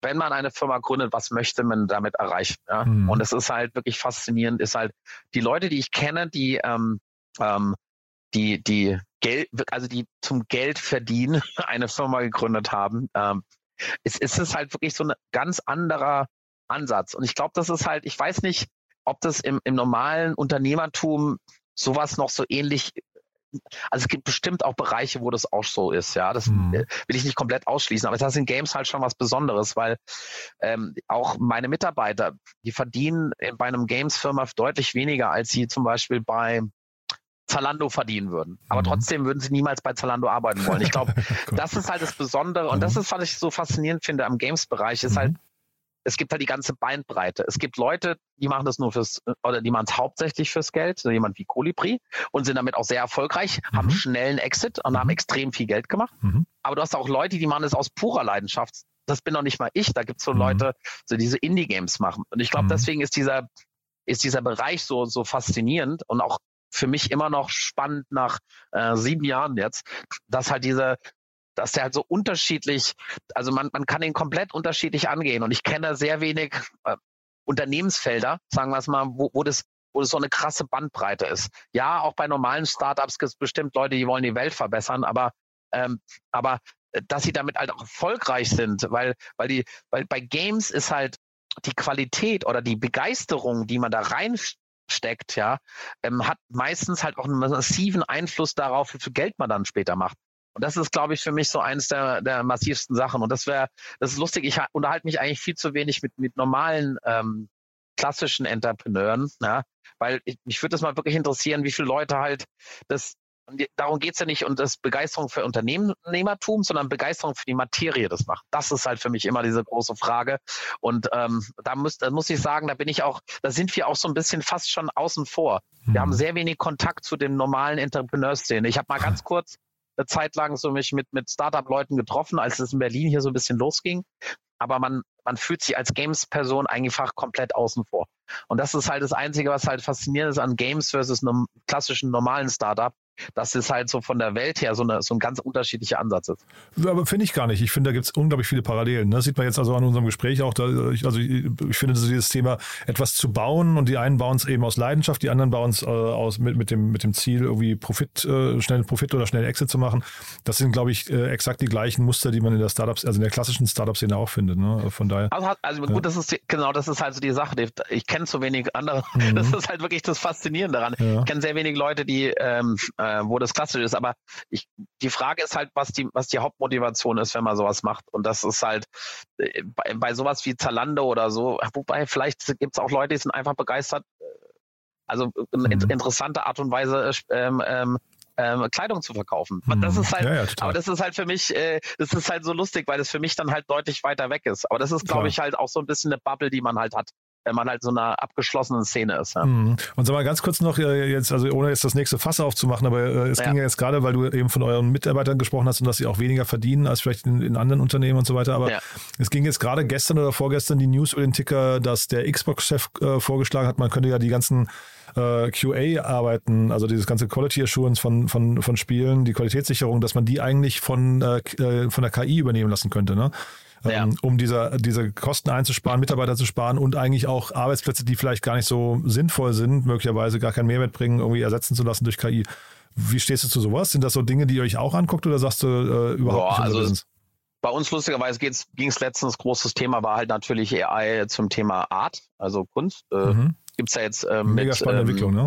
wenn man eine Firma gründet, was möchte man damit erreichen? Ja? Mhm. Und es ist halt wirklich faszinierend, ist halt die Leute, die ich kenne, die, ähm, ähm, die, die Geld, also die zum Geld verdienen *laughs* eine Firma gegründet haben, ähm, es, es ist halt wirklich so ein ganz anderer Ansatz. Und ich glaube, das ist halt, ich weiß nicht, ob das im, im normalen Unternehmertum sowas noch so ähnlich also es gibt bestimmt auch Bereiche, wo das auch so ist, ja. Das Mhm. äh, will ich nicht komplett ausschließen, aber das sind Games halt schon was Besonderes, weil ähm, auch meine Mitarbeiter, die verdienen bei einem Games-Firma deutlich weniger, als sie zum Beispiel bei Zalando verdienen würden. Aber Mhm. trotzdem würden sie niemals bei Zalando arbeiten wollen. Ich glaube, *laughs* Gut. das ist halt das Besondere und das ist, was ich so faszinierend finde am Games-Bereich, ist Mhm. halt, es gibt halt die ganze Bandbreite. Es gibt Leute, die machen das nur fürs, oder die machen es hauptsächlich fürs Geld, so jemand wie Colibri und sind damit auch sehr erfolgreich, haben Mhm. schnellen Exit und haben extrem viel Geld gemacht. Mhm. Aber du hast auch Leute, die machen es aus purer Leidenschaft. Das bin doch nicht mal ich. Da gibt es so Mhm. Leute, so diese Indie-Games machen. Und ich glaube, Mhm. deswegen ist dieser, ist dieser Bereich so, so faszinierend und auch für mich immer noch spannend nach äh, sieben Jahren jetzt, dass halt diese, dass der halt so unterschiedlich, also man, man kann den komplett unterschiedlich angehen. Und ich kenne sehr wenig äh, Unternehmensfelder, sagen wir es mal, wo, wo das wo das so eine krasse Bandbreite ist. Ja, auch bei normalen Startups gibt es bestimmt Leute, die wollen die Welt verbessern, aber ähm, aber äh, dass sie damit halt auch erfolgreich sind, weil weil die weil bei Games ist halt die Qualität oder die Begeisterung, die man da reinsteckt, ja, ähm, hat meistens halt auch einen massiven Einfluss darauf, wie viel Geld man dann später macht. Und das ist, glaube ich, für mich so eines der, der massivsten Sachen. Und das wäre, das ist lustig, ich ha- unterhalte mich eigentlich viel zu wenig mit, mit normalen ähm, klassischen Entrepreneuren, ja, weil ich, mich würde das mal wirklich interessieren, wie viele Leute halt das, und darum geht's ja nicht um das Begeisterung für Unternehmertum, sondern Begeisterung für die Materie das macht. Das ist halt für mich immer diese große Frage. Und ähm, da, muss, da muss ich sagen, da bin ich auch, da sind wir auch so ein bisschen fast schon außen vor. Wir haben sehr wenig Kontakt zu den normalen Entrepreneurszene. Ich habe mal ganz kurz eine Zeit lang so mich mit, mit Startup-Leuten getroffen, als es in Berlin hier so ein bisschen losging. Aber man, man fühlt sich als Games-Person einfach komplett außen vor. Und das ist halt das Einzige, was halt faszinierend ist an Games versus einem klassischen normalen Startup, dass es halt so von der Welt her so, eine, so ein ganz unterschiedlicher Ansatz ist. Aber finde ich gar nicht. Ich finde, da gibt es unglaublich viele Parallelen. Das sieht man jetzt also an unserem Gespräch auch. Da, ich, also ich, ich finde, so dieses Thema, etwas zu bauen und die einen bauen es eben aus Leidenschaft, die anderen bauen es äh, aus mit, mit, dem, mit dem Ziel, irgendwie Profit, äh, schnellen Profit oder schnellen Exit zu machen. Das sind, glaube ich, äh, exakt die gleichen Muster, die man in der Startups, also in der klassischen Startup-Szene auch findet. Ne? Von daher. Also, also gut, das ist genau, das ist halt so die Sache. Ich kenne zu wenig andere. *laughs* Mhm. Das ist halt wirklich das Faszinierende daran. Ja. Ich kenne sehr wenig Leute, die, ähm, äh, wo das klassisch ist. Aber ich, die Frage ist halt, was die, was die Hauptmotivation ist, wenn man sowas macht. Und das ist halt äh, bei, bei sowas wie Zalando oder so. Wobei vielleicht gibt es auch Leute, die sind einfach begeistert. äh, Also eine in- Mhm. interessante Art und Weise äh, ähm, ähm, ähm, Kleidung zu verkaufen. Das Mhm. ist halt, ja, ja, aber das ist halt für mich, äh, das ist halt so lustig, weil das für mich dann halt deutlich weiter weg ist. Aber das ist, glaube ich, halt auch so ein bisschen eine Bubble, die man halt hat, wenn man halt so einer abgeschlossenen Szene ist. Ja. Mhm. Und sag mal ganz kurz noch, äh, jetzt, also ohne jetzt das nächste Fass aufzumachen, aber äh, es Ja. ging ja jetzt gerade, weil du eben von euren Mitarbeitern gesprochen hast und dass sie auch weniger verdienen als vielleicht in, in anderen Unternehmen und so weiter. Aber Ja. es ging jetzt gerade gestern oder vorgestern die News über den Ticker, dass der Xbox-Chef äh, vorgeschlagen hat, man könnte ja die ganzen äh, QA-Arbeiten, also dieses ganze Quality Assurance von, von, von Spielen, die Qualitätssicherung, dass man die eigentlich von, äh, äh, von der KI übernehmen lassen könnte. Ne? Ja. ähm, um dieser, diese Kosten einzusparen, Mitarbeiter zu sparen und eigentlich auch Arbeitsplätze, die vielleicht gar nicht so sinnvoll sind, möglicherweise gar keinen Mehrwert bringen, irgendwie ersetzen zu lassen durch KI. Wie stehst du zu sowas? Sind das so Dinge, die ihr euch auch anguckt oder sagst du äh, überhaupt Boah, nicht? also Business? Bei uns lustigerweise ging es letztens, großes Thema war halt natürlich AI zum Thema Art, also Kunst. Äh, Mhm. Gibt's ja jetzt ähm, Mega mit, spannende ähm, Entwicklung, ne?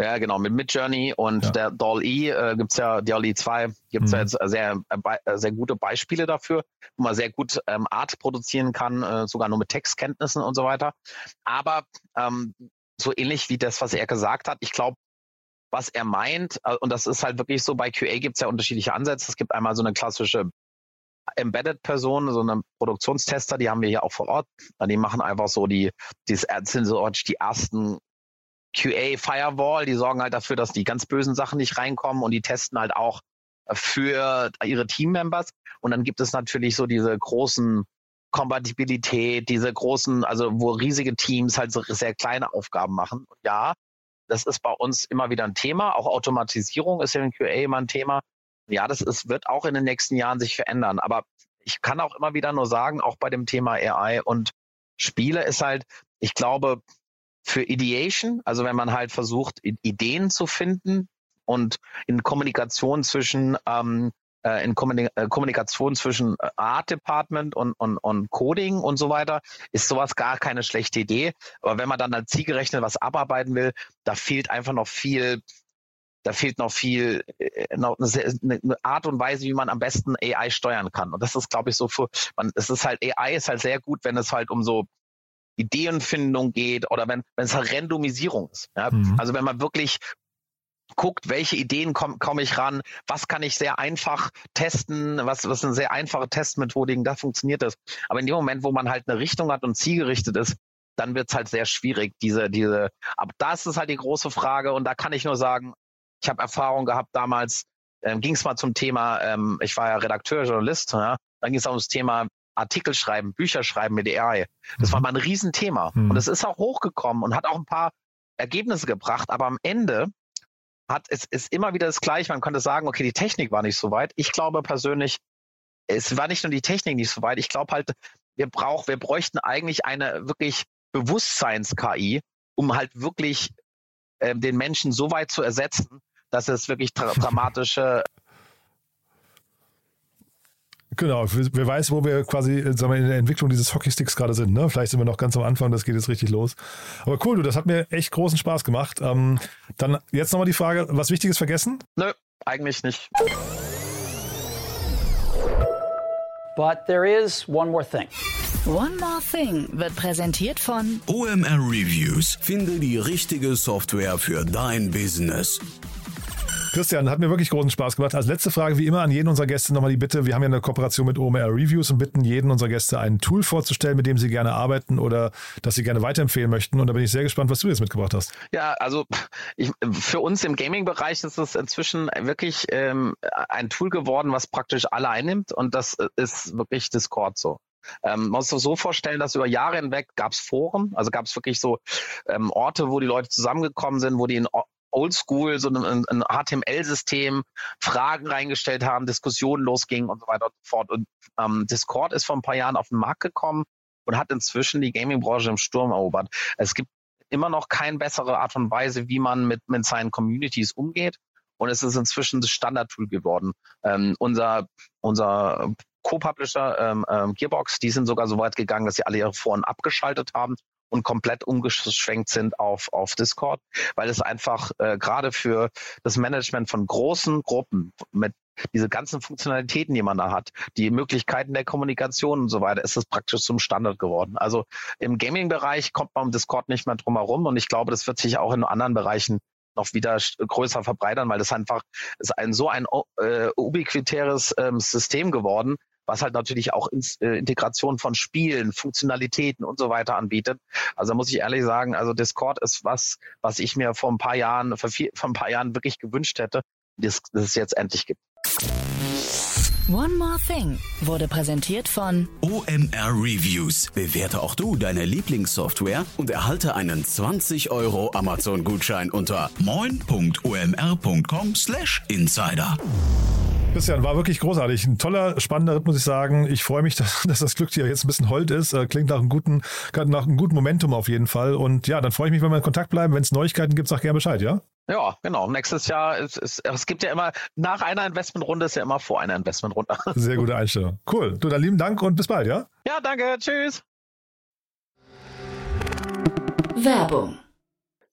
Ja, genau, mit Midjourney und Ja. der DALL-E äh, gibt's ja, DALL-E 2, gibt's ja Mhm. jetzt sehr, äh, äh, sehr gute Beispiele dafür, wo man sehr gut ähm, Art produzieren kann, äh, sogar nur mit Textkenntnissen und so weiter. Aber ähm, so ähnlich wie das, was er gesagt hat, ich glaube, was er meint, äh, und das ist halt wirklich so, bei QA gibt's ja unterschiedliche Ansätze. Es gibt einmal so eine klassische Embedded-Person, so eine Produktionstester, die haben wir hier auch vor Ort. Die machen einfach so die, die sind so die ersten QA Firewall, die sorgen halt dafür, dass die ganz bösen Sachen nicht reinkommen und die testen halt auch für ihre Teammembers. Und dann gibt es natürlich so diese großen Kompatibilität, diese großen, also wo riesige Teams halt so sehr kleine Aufgaben machen. Und ja, das ist bei uns immer wieder ein Thema. Auch Automatisierung ist ja in QA immer ein Thema. Ja, das ist, wird auch in den nächsten Jahren sich verändern. Aber ich kann auch immer wieder nur sagen, auch bei dem Thema AI und Spiele ist halt, ich glaube, für Ideation, also wenn man halt versucht, Ideen zu finden und in Kommunikation zwischen ähm, äh, in äh, Kommunikation zwischen äh, Art Department und, und, und Coding und so weiter, ist sowas gar keine schlechte Idee. Aber wenn man dann als zielgerechnet was abarbeiten will, da fehlt einfach noch viel da fehlt noch viel, noch eine, eine, Art und Weise, wie man am besten AI steuern kann. Und das ist, glaube ich, so für, man, es ist halt, AI ist halt sehr gut, wenn es halt um so Ideenfindung geht oder wenn, wenn es halt Randomisierung ist. Ja? Mhm. Also wenn man wirklich guckt, welche Ideen komme komm ich ran, was kann ich sehr einfach testen, was, was sind sehr einfache Testmethodiken, da funktioniert das. Aber in dem Moment, wo man halt eine Richtung hat und zielgerichtet ist, dann wird es halt sehr schwierig, diese, diese, aber das ist halt die große Frage und da kann ich nur sagen, ich habe Erfahrung gehabt damals, ähm, ging es mal zum Thema, ähm, ich war ja Redakteur, Journalist, ja, dann ging es auch ums Thema Artikel schreiben, Bücher schreiben mit AI. Das war mhm. mal ein Riesenthema. Mhm. Und es ist auch hochgekommen und hat auch ein paar Ergebnisse gebracht, aber am Ende hat es ist immer wieder das Gleiche. Man könnte sagen, okay, die Technik war nicht so weit. Ich glaube persönlich, es war nicht nur die Technik nicht so weit. Ich glaube halt, wir brauchen, wir bräuchten eigentlich eine wirklich Bewusstseins-KI, um halt wirklich äh, den Menschen so weit zu ersetzen, dass es wirklich dra dramatische *laughs* Genau, wer weiß, wo wir quasi äh, sagen wir, in der Entwicklung dieses Hockeysticks gerade sind. Ne? Vielleicht sind wir noch ganz am Anfang, das geht jetzt richtig los. Aber cool, du, das hat mir echt großen Spaß gemacht. Ähm, dann jetzt nochmal die Frage, was Wichtiges vergessen? Nö, eigentlich nicht. But there is one more thing. One More Thing wird präsentiert von OMR Reviews. Finde die richtige Software für dein Business. Christian, hat mir wirklich großen Spaß gemacht. Als letzte Frage, wie immer, an jeden unserer Gäste nochmal die Bitte. Wir haben ja eine Kooperation mit OMR Reviews und bitten jeden unserer Gäste ein Tool vorzustellen, mit dem sie gerne arbeiten oder das sie gerne weiterempfehlen möchten. Und da bin ich sehr gespannt, was du jetzt mitgebracht hast. Ja, also ich, für uns im Gaming-Bereich ist es inzwischen wirklich ähm, ein Tool geworden, was praktisch alle einnimmt. Und das ist wirklich Discord so. Ähm, man muss sich so vorstellen, dass über Jahre hinweg gab es Foren, also gab es wirklich so ähm, Orte, wo die Leute zusammengekommen sind, wo die in Oldschool, so ein, ein HTML-System, Fragen reingestellt haben, Diskussionen losgingen und so weiter und so fort. Und ähm, Discord ist vor ein paar Jahren auf den Markt gekommen und hat inzwischen die Gaming-Branche im Sturm erobert. Es gibt immer noch keine bessere Art und Weise, wie man mit, mit seinen Communities umgeht. Und es ist inzwischen das Standard-Tool geworden. Ähm, unser, unser Co-Publisher ähm, ähm, Gearbox, die sind sogar so weit gegangen, dass sie alle ihre Foren abgeschaltet haben und komplett umgeschwenkt sind auf, auf Discord, weil es einfach äh, gerade für das Management von großen Gruppen mit diese ganzen Funktionalitäten, die man da hat, die Möglichkeiten der Kommunikation und so weiter, ist es praktisch zum Standard geworden. Also im Gaming-Bereich kommt man um Discord nicht mehr drum herum und ich glaube, das wird sich auch in anderen Bereichen noch wieder größer verbreitern, weil das einfach ist ein so ein äh, ubiquitäres ähm, System geworden, was halt natürlich auch ins, äh, Integration von Spielen, Funktionalitäten und so weiter anbietet. Also muss ich ehrlich sagen, also Discord ist was, was ich mir vor ein paar Jahren, vor, vier, vor ein paar Jahren wirklich gewünscht hätte, dass, dass es jetzt endlich gibt. One More Thing wurde präsentiert von OMR Reviews. Bewerte auch du deine Lieblingssoftware und erhalte einen 20 Euro Amazon-Gutschein unter moin.omr.com/insider. Christian, war wirklich großartig. Ein toller, spannender Ritt, muss ich sagen. Ich freue mich, *laughs* dass, dass das Glück hier jetzt ein bisschen hold ist. Äh, klingt nach einem guten, nach einem guten Momentum auf jeden Fall. Und ja, dann freue ich mich, wenn wir in Kontakt bleiben. Wenn es Neuigkeiten gibt, sag gerne Bescheid, ja? Ja, genau. Nächstes Jahr, ist, ist, es gibt ja immer, nach einer Investmentrunde ist ja immer vor einer Investmentrunde. *laughs* Sehr gute Einstellung. Cool. Du, dann lieben Dank und bis bald, ja? Ja, danke. Tschüss. Werbung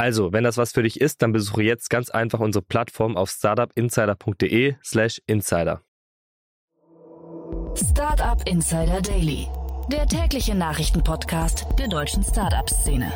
Also, wenn das was für dich ist, dann besuche jetzt ganz einfach unsere Plattform auf startupinsider.de/slash insider. Startup Insider Daily, der tägliche Nachrichtenpodcast der deutschen Startup-Szene.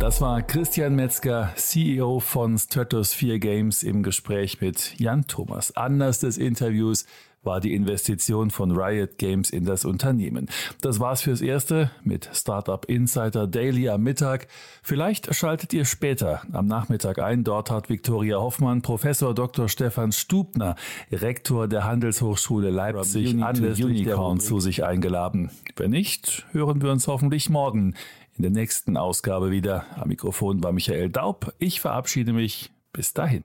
Das war Christian Metzger, CEO von Stratosphere Games im Gespräch mit Jan Thomas. Anders des Interviews war die Investition von Riot Games in das Unternehmen. Das war's fürs Erste mit Startup Insider Daily am Mittag. Vielleicht schaltet ihr später am Nachmittag ein. Dort hat Viktoria Hoffmann Professor Dr. Stefan Stubner, Rektor der Handelshochschule Leipzig, anlässlich Unicorn zu sich eingeladen. Wenn nicht, hören wir uns hoffentlich morgen in der nächsten Ausgabe wieder. Am Mikrofon war Michael Daub. Ich verabschiede mich. Bis dahin.